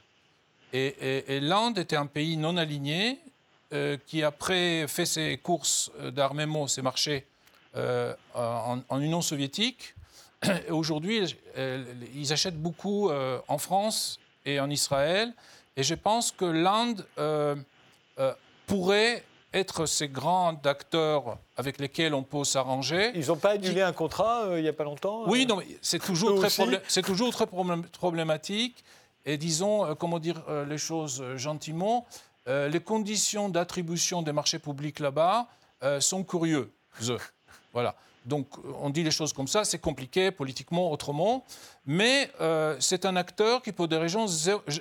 Et, et l'Inde était un pays non aligné euh, qui après fait ses courses d'armement, ses marchés euh, en, Union soviétique. *clears throat* Aujourd'hui, ils achètent beaucoup euh, en France et en Israël. Et je pense que l'Inde pourrait être ces grands acteurs avec lesquels on peut s'arranger. Ils n'ont pas annulé un contrat il n'y a pas longtemps Oui, c'est toujours, très toujours très problématique. Et disons, comment dire les choses gentiment, euh, les conditions d'attribution des marchés publics là-bas euh, sont curieuses. Voilà. Donc, on dit les choses comme ça, c'est compliqué politiquement, autrement, mais euh, c'est un acteur qui, pour des raisons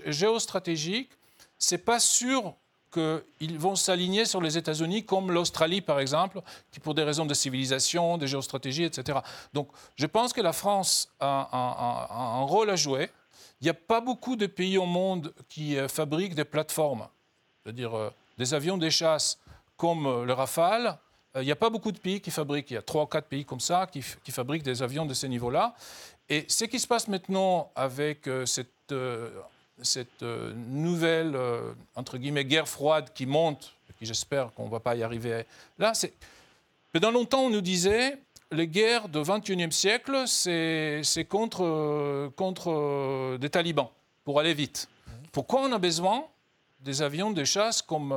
géostratégiques, c'est pas sûr qu'ils vont s'aligner sur les États-Unis comme l'Australie, par exemple, qui, pour des raisons de civilisation, de géostratégie, etc. Donc, je pense que la France a un rôle à jouer. Il n'y a pas beaucoup de pays au monde qui fabriquent des plateformes c'est-à-dire euh, des avions des chasses comme le Rafale, il n'y a pas beaucoup de pays qui fabriquent, il y a trois ou quatre pays comme ça qui, fabriquent des avions de ce niveau-là. Et ce qui se passe maintenant avec cette, cette nouvelle, entre guillemets, guerre froide qui monte, qui j'espère qu'on ne va pas y arriver là, c'est... Pendant longtemps, on nous disait, les guerres du XXIe siècle, c'est contre, contre des talibans, pour aller vite. Pourquoi on a besoin des avions de chasse comme,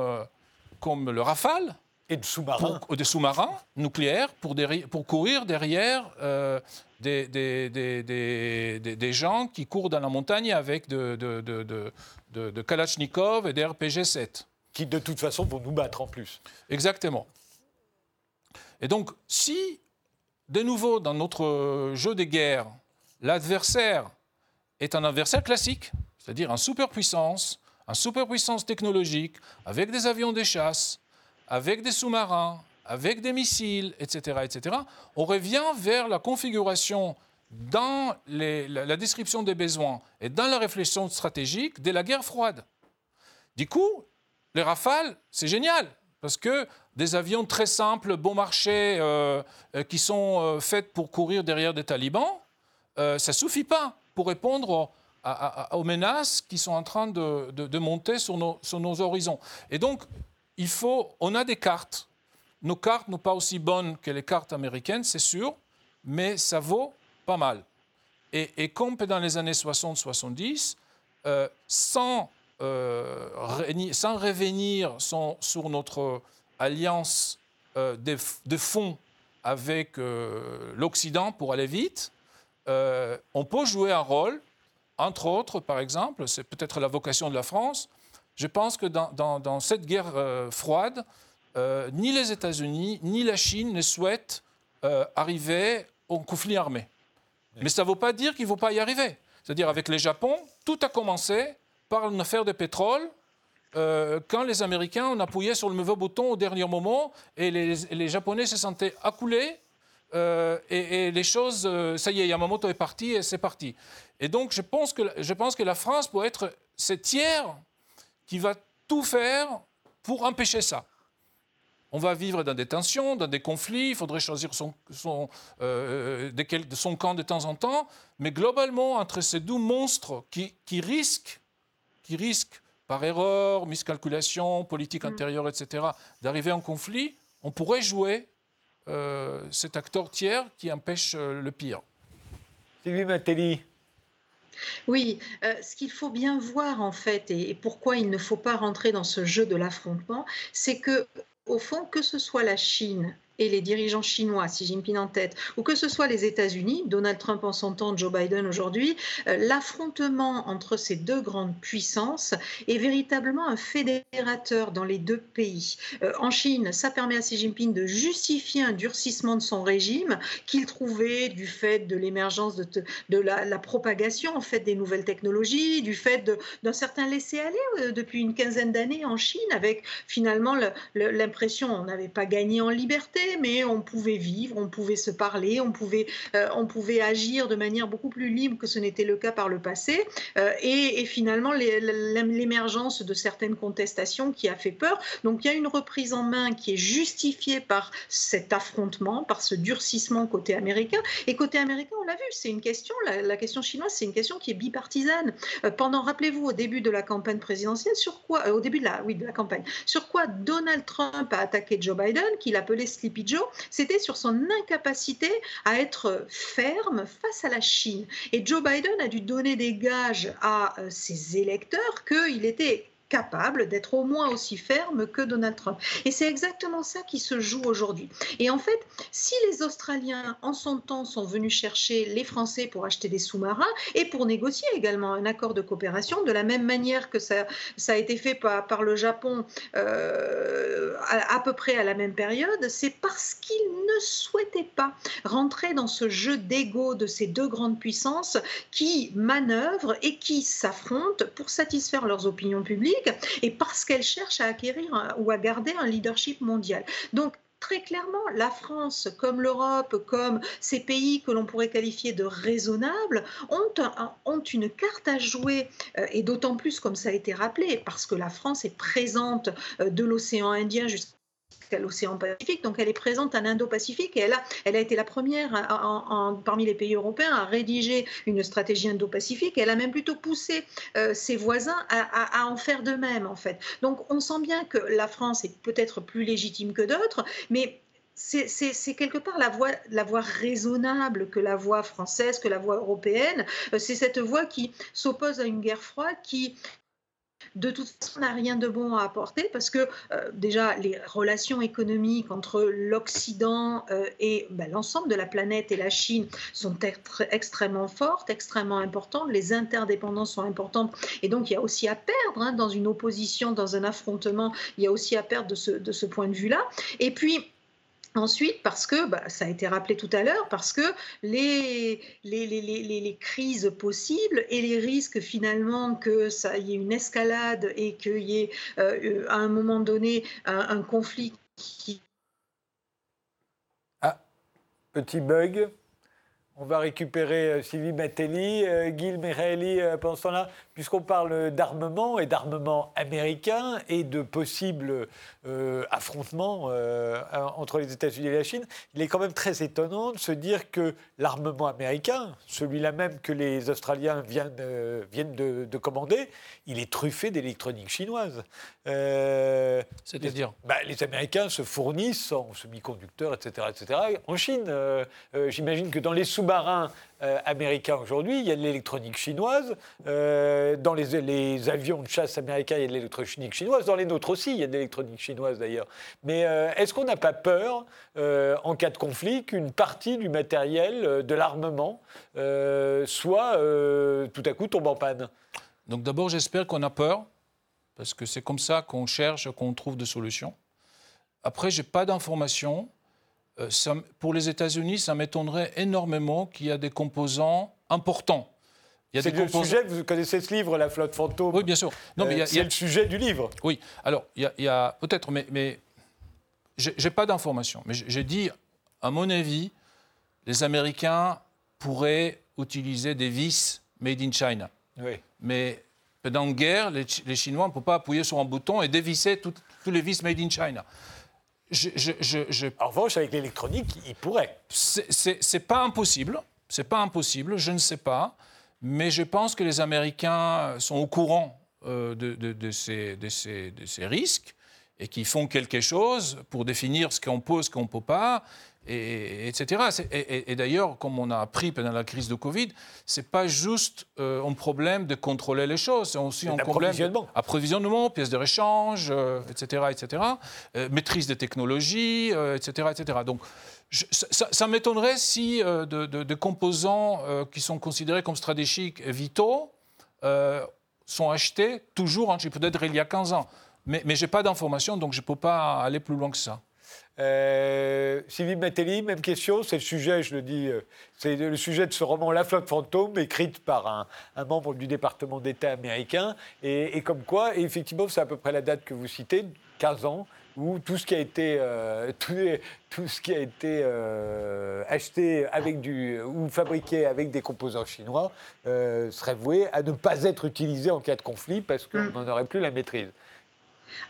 comme le Rafale et de sous-marins. des sous-marins nucléaires pour, pour courir derrière euh, des, des, des, des, gens qui courent dans la montagne avec de, de, de, de Kalachnikov et des RPG-7. Qui de toute façon vont nous battre en plus. Exactement. Et donc, si de nouveau, dans notre jeu des guerres, l'adversaire est un adversaire classique, c'est-à-dire un superpuissance, un superpuissance technologique, avec des avions de chasse, avec des sous-marins, avec des missiles, etc., etc., on revient vers la configuration dans la, description des besoins et dans la réflexion stratégique de la guerre froide. Du coup, les rafales, c'est génial, parce que des avions très simples, bon marché, euh, euh, qui sont euh, faits pour courir derrière des talibans, ça ne suffit pas pour répondre aux menaces qui sont en train de, monter sur nos, horizons. Et donc, il faut, on a des cartes. Nos cartes ne pas aussi bonnes que les cartes américaines, c'est sûr, mais ça vaut pas mal. Et, comme dans les années 60-70, sans, sans revenir sur notre alliance euh, de, fonds avec euh, l'Occident pour aller vite, euh, on peut jouer un rôle, entre autres, par exemple, c'est peut-être la vocation de la France. Je pense que dans, cette guerre froide, ni les États-Unis ni la Chine ne souhaitent arriver au conflit armé. Mais ça ne veut pas dire qu'il ne faut pas y arriver. C'est-à-dire, avec les Japon, tout a commencé par une affaire de pétrole euh, quand les Américains ont appuyé sur le mauvais bouton au dernier moment et les, Japonais se sentaient accoulés euh, et, les choses, euh, ça y est, Yamamoto est parti et c'est parti. Et donc je pense, que, je pense que la France peut être cette tiers qui va tout faire pour empêcher ça. On va vivre dans des tensions, dans des conflits, il faudrait choisir son, son, son camp de temps en temps, mais globalement, entre ces deux monstres qui, qui risquent, qui risquent par erreur, miscalculation, politique mm. intérieure, etc., d'arriver en conflit, on pourrait jouer euh, cet acteur tiers qui empêche euh, le pire. Sylvie Mattelli. Oui, euh, ce qu'il faut bien voir en fait, et, pourquoi il ne faut pas rentrer dans ce jeu de l'affrontement, c'est que au fond, que ce soit la Chine et les dirigeants chinois, Xi Jinping en tête, ou que ce soit les États-Unis, Donald Trump en son temps, Joe Biden aujourd'hui, euh, l'affrontement entre ces deux grandes puissances est véritablement un fédérateur dans les deux pays. Euh, en Chine, ça permet à Xi Jinping de justifier un durcissement de son régime qu'il trouvait du fait de l'émergence de, la, propagation en fait des nouvelles technologies, du fait d'un certain laisser-aller euh, depuis une quinzaine d'années en Chine, avec finalement l'impression on n'avait pas gagné en liberté mais on pouvait vivre, on pouvait se parler, on pouvait, euh, on pouvait agir de manière beaucoup plus libre que ce n'était le cas par le passé. Euh, et, finalement, l'émergence de certaines contestations qui a fait peur. Donc il y a une reprise en main qui est justifiée par cet affrontement, par ce durcissement côté américain. Et côté américain, on l'a vu, c'est une question, la, question chinoise, c'est une question qui est bipartisane. Euh, pendant, rappelez-vous, au début de la campagne présidentielle, sur quoi, au début de la, oui, de la campagne, sur quoi Donald Trump a attaqué Joe Biden, qu'il appelait Sleep c'était sur son incapacité à être ferme face à la Chine. Et Joe Biden a dû donner des gages à euh, ses électeurs qu'il était capable d'être au moins aussi ferme que Donald Trump. Et c'est exactement ça qui se joue aujourd'hui. Et en fait, si les Australiens, en son temps, sont venus chercher les Français pour acheter des sous-marins et pour négocier également un accord de coopération, de la même manière que ça, a été fait par, par le Japon euh, à, à, peu près à la même période, c'est parce qu'ils ne souhaitaient pas rentrer dans ce jeu d'ego de ces deux grandes puissances qui manœuvrent et qui s'affrontent pour satisfaire leurs opinions publiques et parce qu'elle cherche à acquérir ou à garder un leadership mondial. Donc, très clairement, la France, comme l'Europe, comme ces pays que l'on pourrait qualifier de raisonnables, ont, une carte à jouer, euh, et d'autant plus, comme ça a été rappelé, parce que la France est présente euh, de l'océan Indien jusqu'à l'océan Pacifique. Donc elle est présente en Indo-Pacifique et elle a, elle a été la première parmi les pays européens à rédiger une stratégie Indo-Pacifique. Elle a même plutôt poussé euh, ses voisins à, à en faire de même en fait. Donc on sent bien que la France est peut-être plus légitime que d'autres, mais c'est quelque part la voie, la voie raisonnable que la voie française, que la voie européenne. Euh, c'est cette voie qui s'oppose à une guerre froide qui, de toute façon, n'a rien de bon à apporter parce que euh, déjà, les relations économiques entre l'Occident euh, et ben, l'ensemble de la planète et la Chine sont extrêmement fortes, extrêmement importantes. Les interdépendances sont importantes et donc il y a aussi à perdre hein, dans une opposition, dans un affrontement, il y a aussi à perdre de ce, de ce point de vue-là. Et puis, Ensuite, parce que, bah, ça a été rappelé tout à l'heure, parce que les, les, les, les, crises possibles et les risques finalement que ça y ait une escalade et qu'il y ait euh, à un moment donné un, conflit qui... Ah, petit bug. On va récupérer euh, Sylvie Matelli, euh, Gil Merelli pendant ce temps-là, puisqu'on parle d'armement et d'armement américain et de possibles euh, affrontement euh, entre les États-Unis et la Chine, il est quand même très étonnant de se dire que l'armement américain, celui-là même que les Australiens viennent, euh, viennent de, commander, il est truffé d'électronique chinoise. C'est-à-dire bah, les, Américains se fournissent en semi-conducteurs, etc., etc., en Chine. J'imagine que dans les sous-marins euh, américains aujourd'hui, il y a de l'électronique chinoise. Euh, dans les, avions de chasse américains, il y a de l'électronique chinoise. Dans les nôtres aussi, il y a de l'électronique chinoise d'ailleurs. Mais euh, est-ce qu'on n'a pas peur, en cas de conflit, qu'une partie du matériel, de l'armement, soit tout à coup tombe en panne? Donc d'abord, j'espère qu'on a peur, parce que c'est comme ça qu'on cherche, qu'on trouve des solutions. Après, je n'ai pas d'informations euh, pour les États-Unis, ça m'étonnerait énormément qu'il y ait des composants importants. C'est le sujet, vous connaissez ce livre, La flotte fantôme Oui, bien sûr. Euh, c'est le sujet du livre. Oui, alors, il y a, peut-être, mais, mais je n'ai pas d'informations. Mais j'ai dit, à mon avis, les Américains pourraient utiliser des vis made in China. Oui. Mais pendant une guerre, les, Chinois ne peuvent pas appuyer sur un bouton et dévisser tous les vis made in China. En revanche, avec l'électronique, il pourrait. C'est pas impossible. C'est pas impossible. Je ne sais pas. Mais je pense que les Américains sont au courant euh, de, ces, ces, risques et qui font quelque chose pour définir ce qu'on peut, ce qu'on ne peut pas, et, etc. Et, d'ailleurs, comme on a appris pendant la crise de Covid, ce n'est pas juste euh, un problème de contrôler les choses, c'est aussi un problème d'approvisionnement, pièces de réchange, etc., etc., maîtrise des technologies, etc., etc. Donc, ça, m'étonnerait si euh, de, composants euh, qui sont considérés comme stratégiques et vitaux sont achetés toujours, peut-être il y a 15 ans. Mais, mais je n'ai pas d'informations, donc je ne peux pas aller plus loin que ça. Euh, Sylvie Matelli, même question, c'est le sujet, je le dis, euh, c'est le sujet de ce roman La flotte fantôme, écrite par un, membre du département d'État américain, et, comme quoi, effectivement, c'est à peu près la date que vous citez, 15 ans, où tout ce qui a été, euh, *laughs* tout, ce qui a été acheté avec du, ou fabriqué avec des composants chinois serait voué à ne pas être utilisé en cas de conflit parce qu'on n'en mm. aurait plus la maîtrise.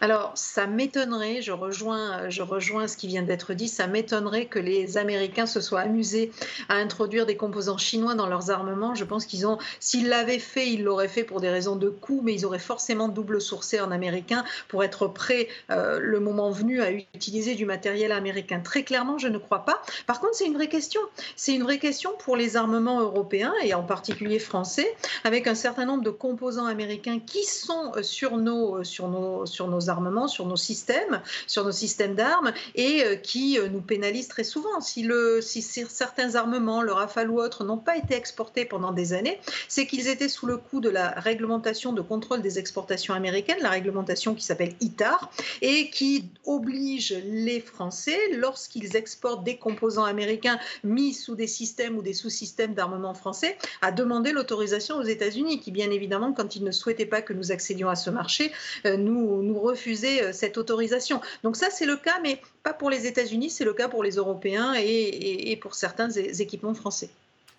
Alors, ça m'étonnerait, je rejoins, je rejoins ce qui vient d'être dit, ça m'étonnerait que les Américains se soient amusés à introduire des composants chinois dans leurs armements. Je pense qu'ils ont, s'ils l'avaient fait, ils l'auraient fait pour des raisons de coût, mais ils auraient forcément double sourcé en américain pour être prêts, euh, le moment venu, à utiliser du matériel américain. Très clairement, je ne crois pas. Par contre, c'est une vraie question. C'est une vraie question pour les armements européens et en particulier français, avec un certain nombre de composants américains qui sont euh, sur nos, euh, sur nos, sur nos nos armements, sur nos systèmes, sur nos systèmes d'armes, et euh, qui euh, nous pénalisent très souvent. Si, le, si certains armements, le Rafale ou autres, n'ont pas été exportés pendant des années, c'est qu'ils étaient sous le coup de la réglementation de contrôle des exportations américaines, la réglementation qui s'appelle ITAR, et qui oblige les Français, lorsqu'ils exportent des composants américains mis sous des systèmes ou des sous-systèmes d'armement français, à demander l'autorisation aux États-Unis, qui bien évidemment, quand ils ne souhaitaient pas que nous accédions à ce marché, euh, nous refuser euh, cette autorisation. Donc ça, c'est le cas, mais pas pour les États-Unis, c'est le cas pour les Européens et, pour certains équipements français.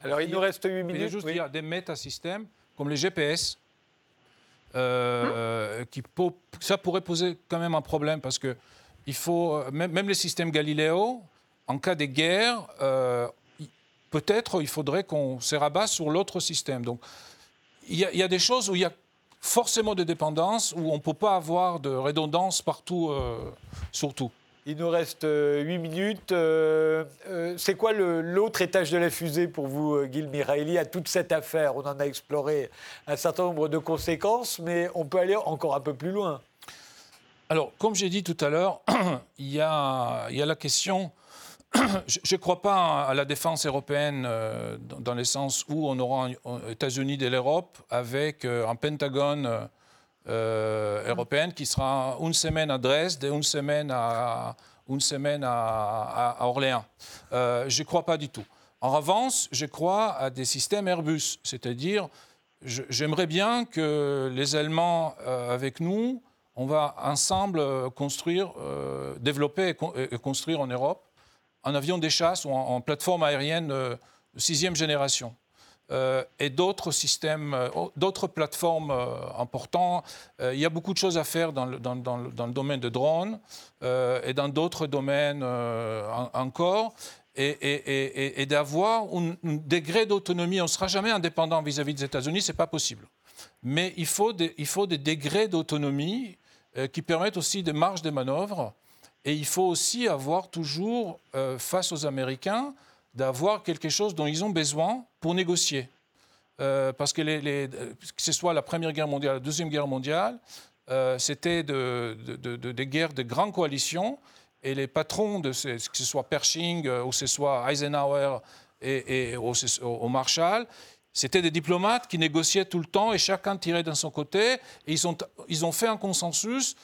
Alors, il nous reste 8 minutes. Il y a juste dire des métasystèmes comme les GPS. Euh, qui ça pourrait poser quand même un problème parce que il faut, même, les systèmes Galiléo, en cas de guerre, peut-être il faudrait qu'on se rabasse sur l'autre système. Donc, il y, a des choses où il y a forcément des dépendances, où on ne peut pas avoir de redondance partout, surtout. Il nous reste 8 euh, minutes. Euh, euh, c'est quoi l'autre étage de la fusée pour vous, Gil Miraili, à toute cette affaire On en a exploré un certain nombre de conséquences, mais on peut aller encore un peu plus loin. Alors, comme j'ai dit tout à l'heure, *clears throat* il, y a, la question. *coughs* Je ne crois pas à la défense européenne dans le sens où on aura les États-Unis de l'Europe avec un Pentagone euh, européenne qui sera une semaine à Dresde et une semaine à, une semaine à, Orléans. Euh, je ne crois pas du tout. En revanche, je crois à des systèmes Airbus, c'est-à-dire j'aimerais bien que les Allemands euh, avec nous, on va ensemble construire, développer et, construire en Europe un avion des chasses ou en, plateforme aérienne de sixième génération. Euh, et d'autres systèmes, euh, d'autres plateformes euh, importantes. il y a beaucoup de choses à faire dans le, domaine de drones et dans d'autres domaines encore. Et, d'avoir un, degré d'autonomie. On ne sera jamais indépendant vis-à-vis des États-Unis, ce n'est pas possible. Mais il faut des, il faut des degrés d'autonomie qui permettent aussi des marges de manœuvre. Et il faut aussi avoir toujours, face aux Américains, d'avoir quelque chose dont ils ont besoin pour négocier. Euh, parce que, que ce soit la Première Guerre mondiale, la Deuxième Guerre mondiale, euh, c'était de, des guerres de grandes coalitions et les patrons, que ce soit Pershing euh, ou que ce soit Eisenhower et, au, Marshall, c'était des diplomates qui négociaient tout le temps et chacun tirait d'un son côté. Et ils ont, ils ont fait un consensus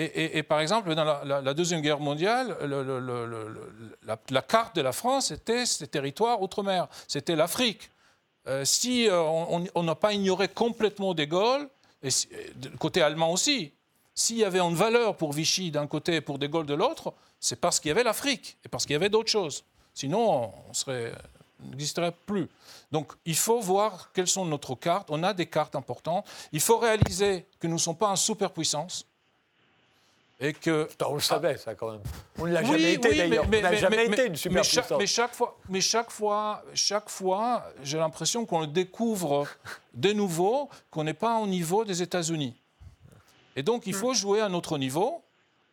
et, par exemple, dans la, Deuxième Guerre mondiale, la, carte de la France était ces territoires outre-mer, c'était l'Afrique. Euh, si euh, on n'a pas ignoré complètement De Gaulle, et côté allemand aussi, s'il y avait une valeur pour Vichy d'un côté et pour De Gaulle de l'autre, c'est parce qu'il y avait l'Afrique et parce qu'il y avait d'autres choses. Sinon, on n'existerait plus. Donc il faut voir quelles sont nos cartes. On a des cartes importantes. Il faut réaliser que nous ne sommes pas en superpuissance et que... on le savait, ça, quand même. On ne l'a jamais été, d'ailleurs. on n'a jamais été une superpuissance. Mais chaque, fois, mais chaque fois, chaque fois j'ai l'impression qu'on découvre de nouveau qu'on n'est pas au niveau des États-Unis. Et donc, il faut jouer à un autre niveau.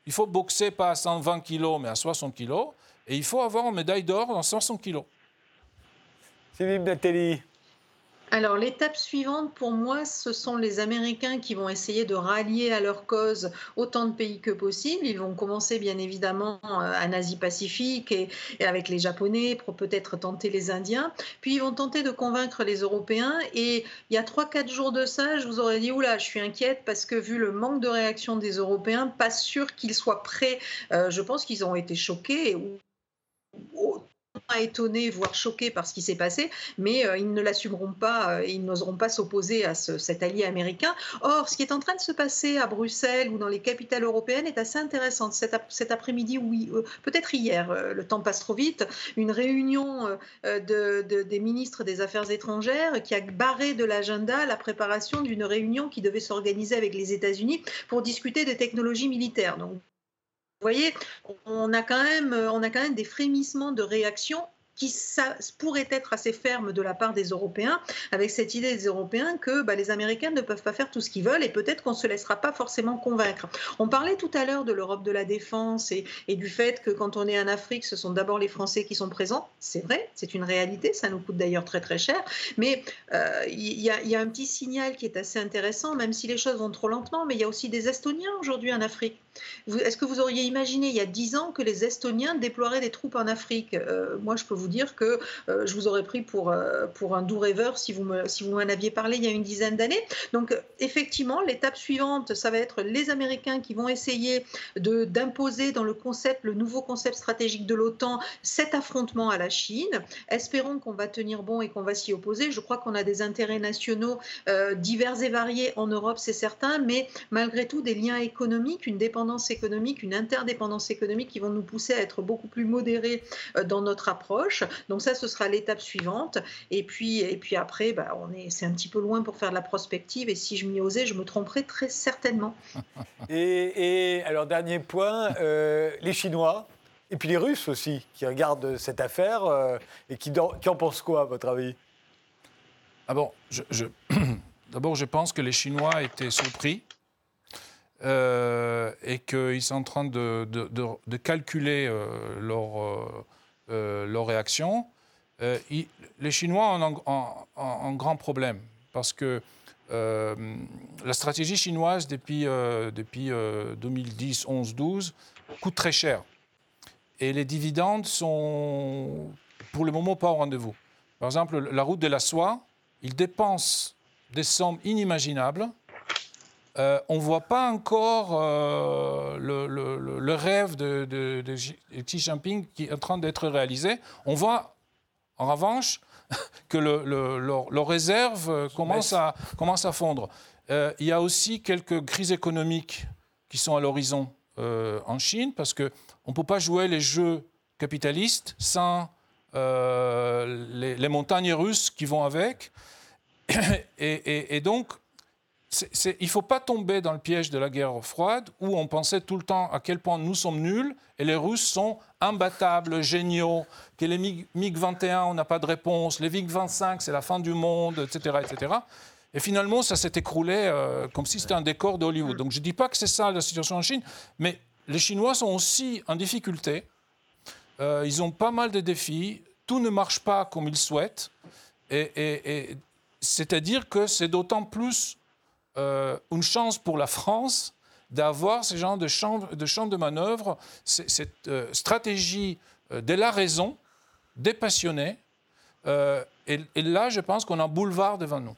Il faut boxer pas à 120 kilos, mais à 60 kilos. Et il faut avoir une médaille d'or dans 500 kilos. Sylvie Batelli. Alors l'étape suivante pour moi, ce sont les Américains qui vont essayer de rallier à leur cause autant de pays que possible. Ils vont commencer bien évidemment en euh, Asie-Pacifique et, avec les Japonais pour peut-être tenter les Indiens. Puis ils vont tenter de convaincre les Européens. Et il y a 3-4 jours de ça, je vous aurais dit, oula, je suis inquiète parce que vu le manque de réaction des Européens, pas sûr qu'ils soient prêts. Euh, je pense qu'ils ont été choqués étonnés, voire choqués par ce qui s'est passé, mais euh, ils ne l'assumeront pas euh, ils n'oseront pas s'opposer à cet allié américain. Or, ce qui est en train de se passer à Bruxelles ou dans les capitales européennes est assez intéressant. Cet, après-midi, oui, euh, peut-être hier, le temps passe trop vite, une réunion des ministres des Affaires étrangères qui a barré de l'agenda la préparation d'une réunion qui devait s'organiser avec les États-Unis pour discuter des technologies militaires. Donc, vous voyez, on a, quand même, on a quand même des frémissements de réaction qui ça, pourrait être assez ferme de la part des Européens, avec cette idée des Européens que bah, les Américains ne peuvent pas faire tout ce qu'ils veulent et peut-être qu'on ne se laissera pas forcément convaincre. On parlait tout à l'heure de l'Europe de la défense et, du fait que quand on est en Afrique, ce sont d'abord les Français qui sont présents. C'est vrai, c'est une réalité, ça nous coûte d'ailleurs très très cher, mais euh, il y, y, a un petit signal qui est assez intéressant, même si les choses vont trop lentement, mais il y a aussi des Estoniens aujourd'hui en Afrique. Est-ce que vous auriez imaginé il y a dix ans que les Estoniens déploieraient des troupes en Afrique? Euh, Moi, je peux vous dire que euh, je vous aurais pris pour, euh, pour un doux rêveur si vous m'en si vous aviez parlé il y a une dizaine d'années. Donc, effectivement, l'étape suivante, ça va être les Américains qui vont essayer d'imposer dans le concept, le nouveau concept stratégique de l'OTAN, cet affrontement à la Chine. Espérons qu'on va tenir bon et qu'on va s'y opposer. Je crois qu'on a des intérêts nationaux divers et variés en Europe, c'est certain, mais malgré tout, des liens économiques, une dépendance dépendance économique, une interdépendance économique qui vont nous pousser à être beaucoup plus modérés dans notre approche. Donc ça, ce sera l'étape suivante. Et puis, et puis après, bah, on est, c'est un petit peu loin pour faire de la prospective. Et si je m'y osais, je me tromperais très certainement. *laughs* Et, alors, dernier point, les Chinois et puis les Russes aussi, qui regardent cette affaire euh, et qui, qui, en pensent quoi, à votre avis? Ah bon, je, *clears throat* D'abord, je pense que les Chinois étaient surpris euh, et qu'ils sont en train de, de, calculer euh, leur, leur réaction. les Chinois ont un, grand problème parce que la stratégie chinoise depuis, depuis 2010, 11, 12 coûte très cher et les dividendes sont pour le moment pas au rendez-vous. Par exemple, la route de la soie, ils dépensent des sommes inimaginables. Euh, on ne voit pas encore euh, le, rêve de, de, Xi Jinping qui est en train d'être réalisé. On voit, en revanche, *laughs* que leurs réserves commencent à, commencent à fondre. Euh, il y a aussi quelques crises économiques qui sont à l'horizon en Chine, parce que on ne peut pas jouer les jeux capitalistes sans euh, les, montagnes russes qui vont avec. *coughs* Et, donc, il ne faut pas tomber dans le piège de la guerre froide où on pensait tout le temps à quel point nous sommes nuls et les Russes sont imbattables, géniaux, que les MiG-21, on n'a pas de réponse, les MiG-25, c'est la fin du monde, etc. etc. Et finalement, ça s'est écroulé euh, comme si c'était un décor d'Hollywood. Donc je ne dis pas que c'est ça la situation en Chine, mais les Chinois sont aussi en difficulté. Euh, ils ont pas mal de défis. Tout ne marche pas comme ils souhaitent. Et, c'est-à-dire que c'est d'autant plus euh, une chance pour la France d'avoir ce genre de champ de, manœuvre, cette euh, stratégie de la raison, des passionnés. Et, là, je pense qu'on a un boulevard devant nous.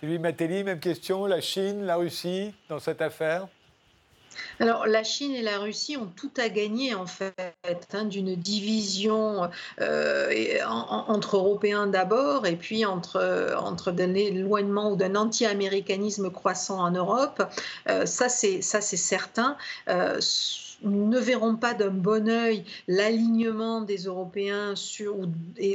Sylvie Matteli, même question. La Chine, la Russie, dans cette affaire? Alors, la Chine et la Russie ont tout à gagner, en fait, hein, d'une division euh, entre Européens d'abord, et puis entre, entre d'un éloignement ou d'un anti-américanisme croissant en Europe. Euh, ça, c'est certain. Euh, ne verrons pas d'un bon œil l'alignement des Européens sur, ou,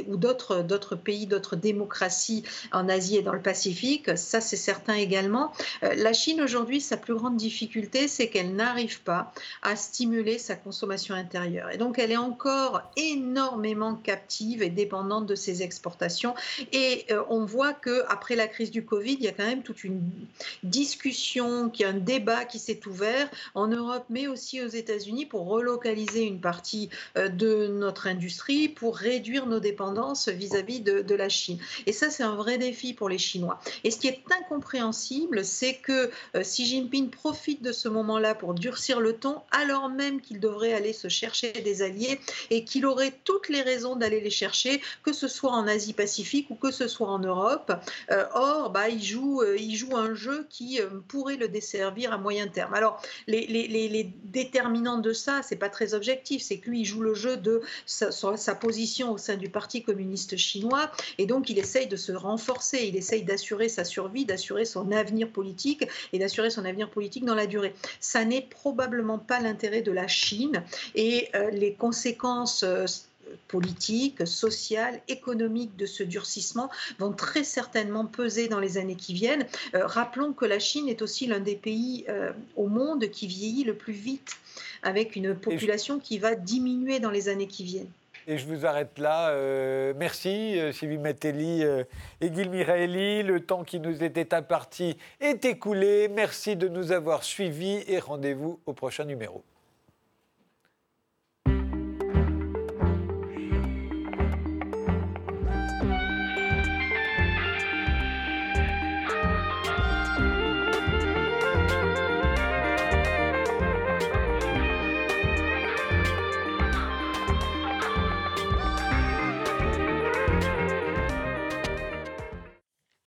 ou d'autres pays, d'autres démocraties en Asie et dans le Pacifique. Ça, c'est certain également. Euh, la Chine, aujourd'hui, sa plus grande difficulté, c'est qu'elle n'arrive pas à stimuler sa consommation intérieure. Et donc, elle est encore énormément captive et dépendante de ses exportations. Et euh, on voit qu'après la crise du Covid, il y a quand même toute une discussion, qui un débat qui s'est ouvert en Europe, mais aussi aux États-Unis unis pour relocaliser une partie euh, de notre industrie, pour réduire nos dépendances vis-à-vis de, la Chine. Et ça, c'est un vrai défi pour les Chinois. Et ce qui est incompréhensible, c'est que euh, Xi Jinping profite de ce moment-là pour durcir le ton, alors même qu'il devrait aller se chercher des alliés et qu'il aurait toutes les raisons d'aller les chercher, que ce soit en Asie-Pacifique ou que ce soit en Europe. Euh, or, bah, il, joue, il joue un jeu qui pourrait le desservir à moyen terme. Alors, les, les, les déterminants de ça, c'est pas très objectif, c'est que lui, il joue le jeu de sa, position au sein du Parti communiste chinois, et donc il essaye de se renforcer, il essaye d'assurer sa survie, d'assurer son avenir politique et d'assurer son avenir politique dans la durée. Ça n'est probablement pas l'intérêt de la Chine, et euh, les conséquences euh, politiques, sociales, économiques de ce durcissement vont très certainement peser dans les années qui viennent. Euh, rappelons que la Chine est aussi l'un des pays au monde qui vieillit le plus vite avec une population qui va diminuer dans les années qui viennent. Et je vous arrête là. Euh, merci euh, Sylvie Mettelli euh, et Gil Miraeli. Le temps qui nous était imparti est écoulé. Merci de nous avoir suivis et rendez-vous au prochain numéro.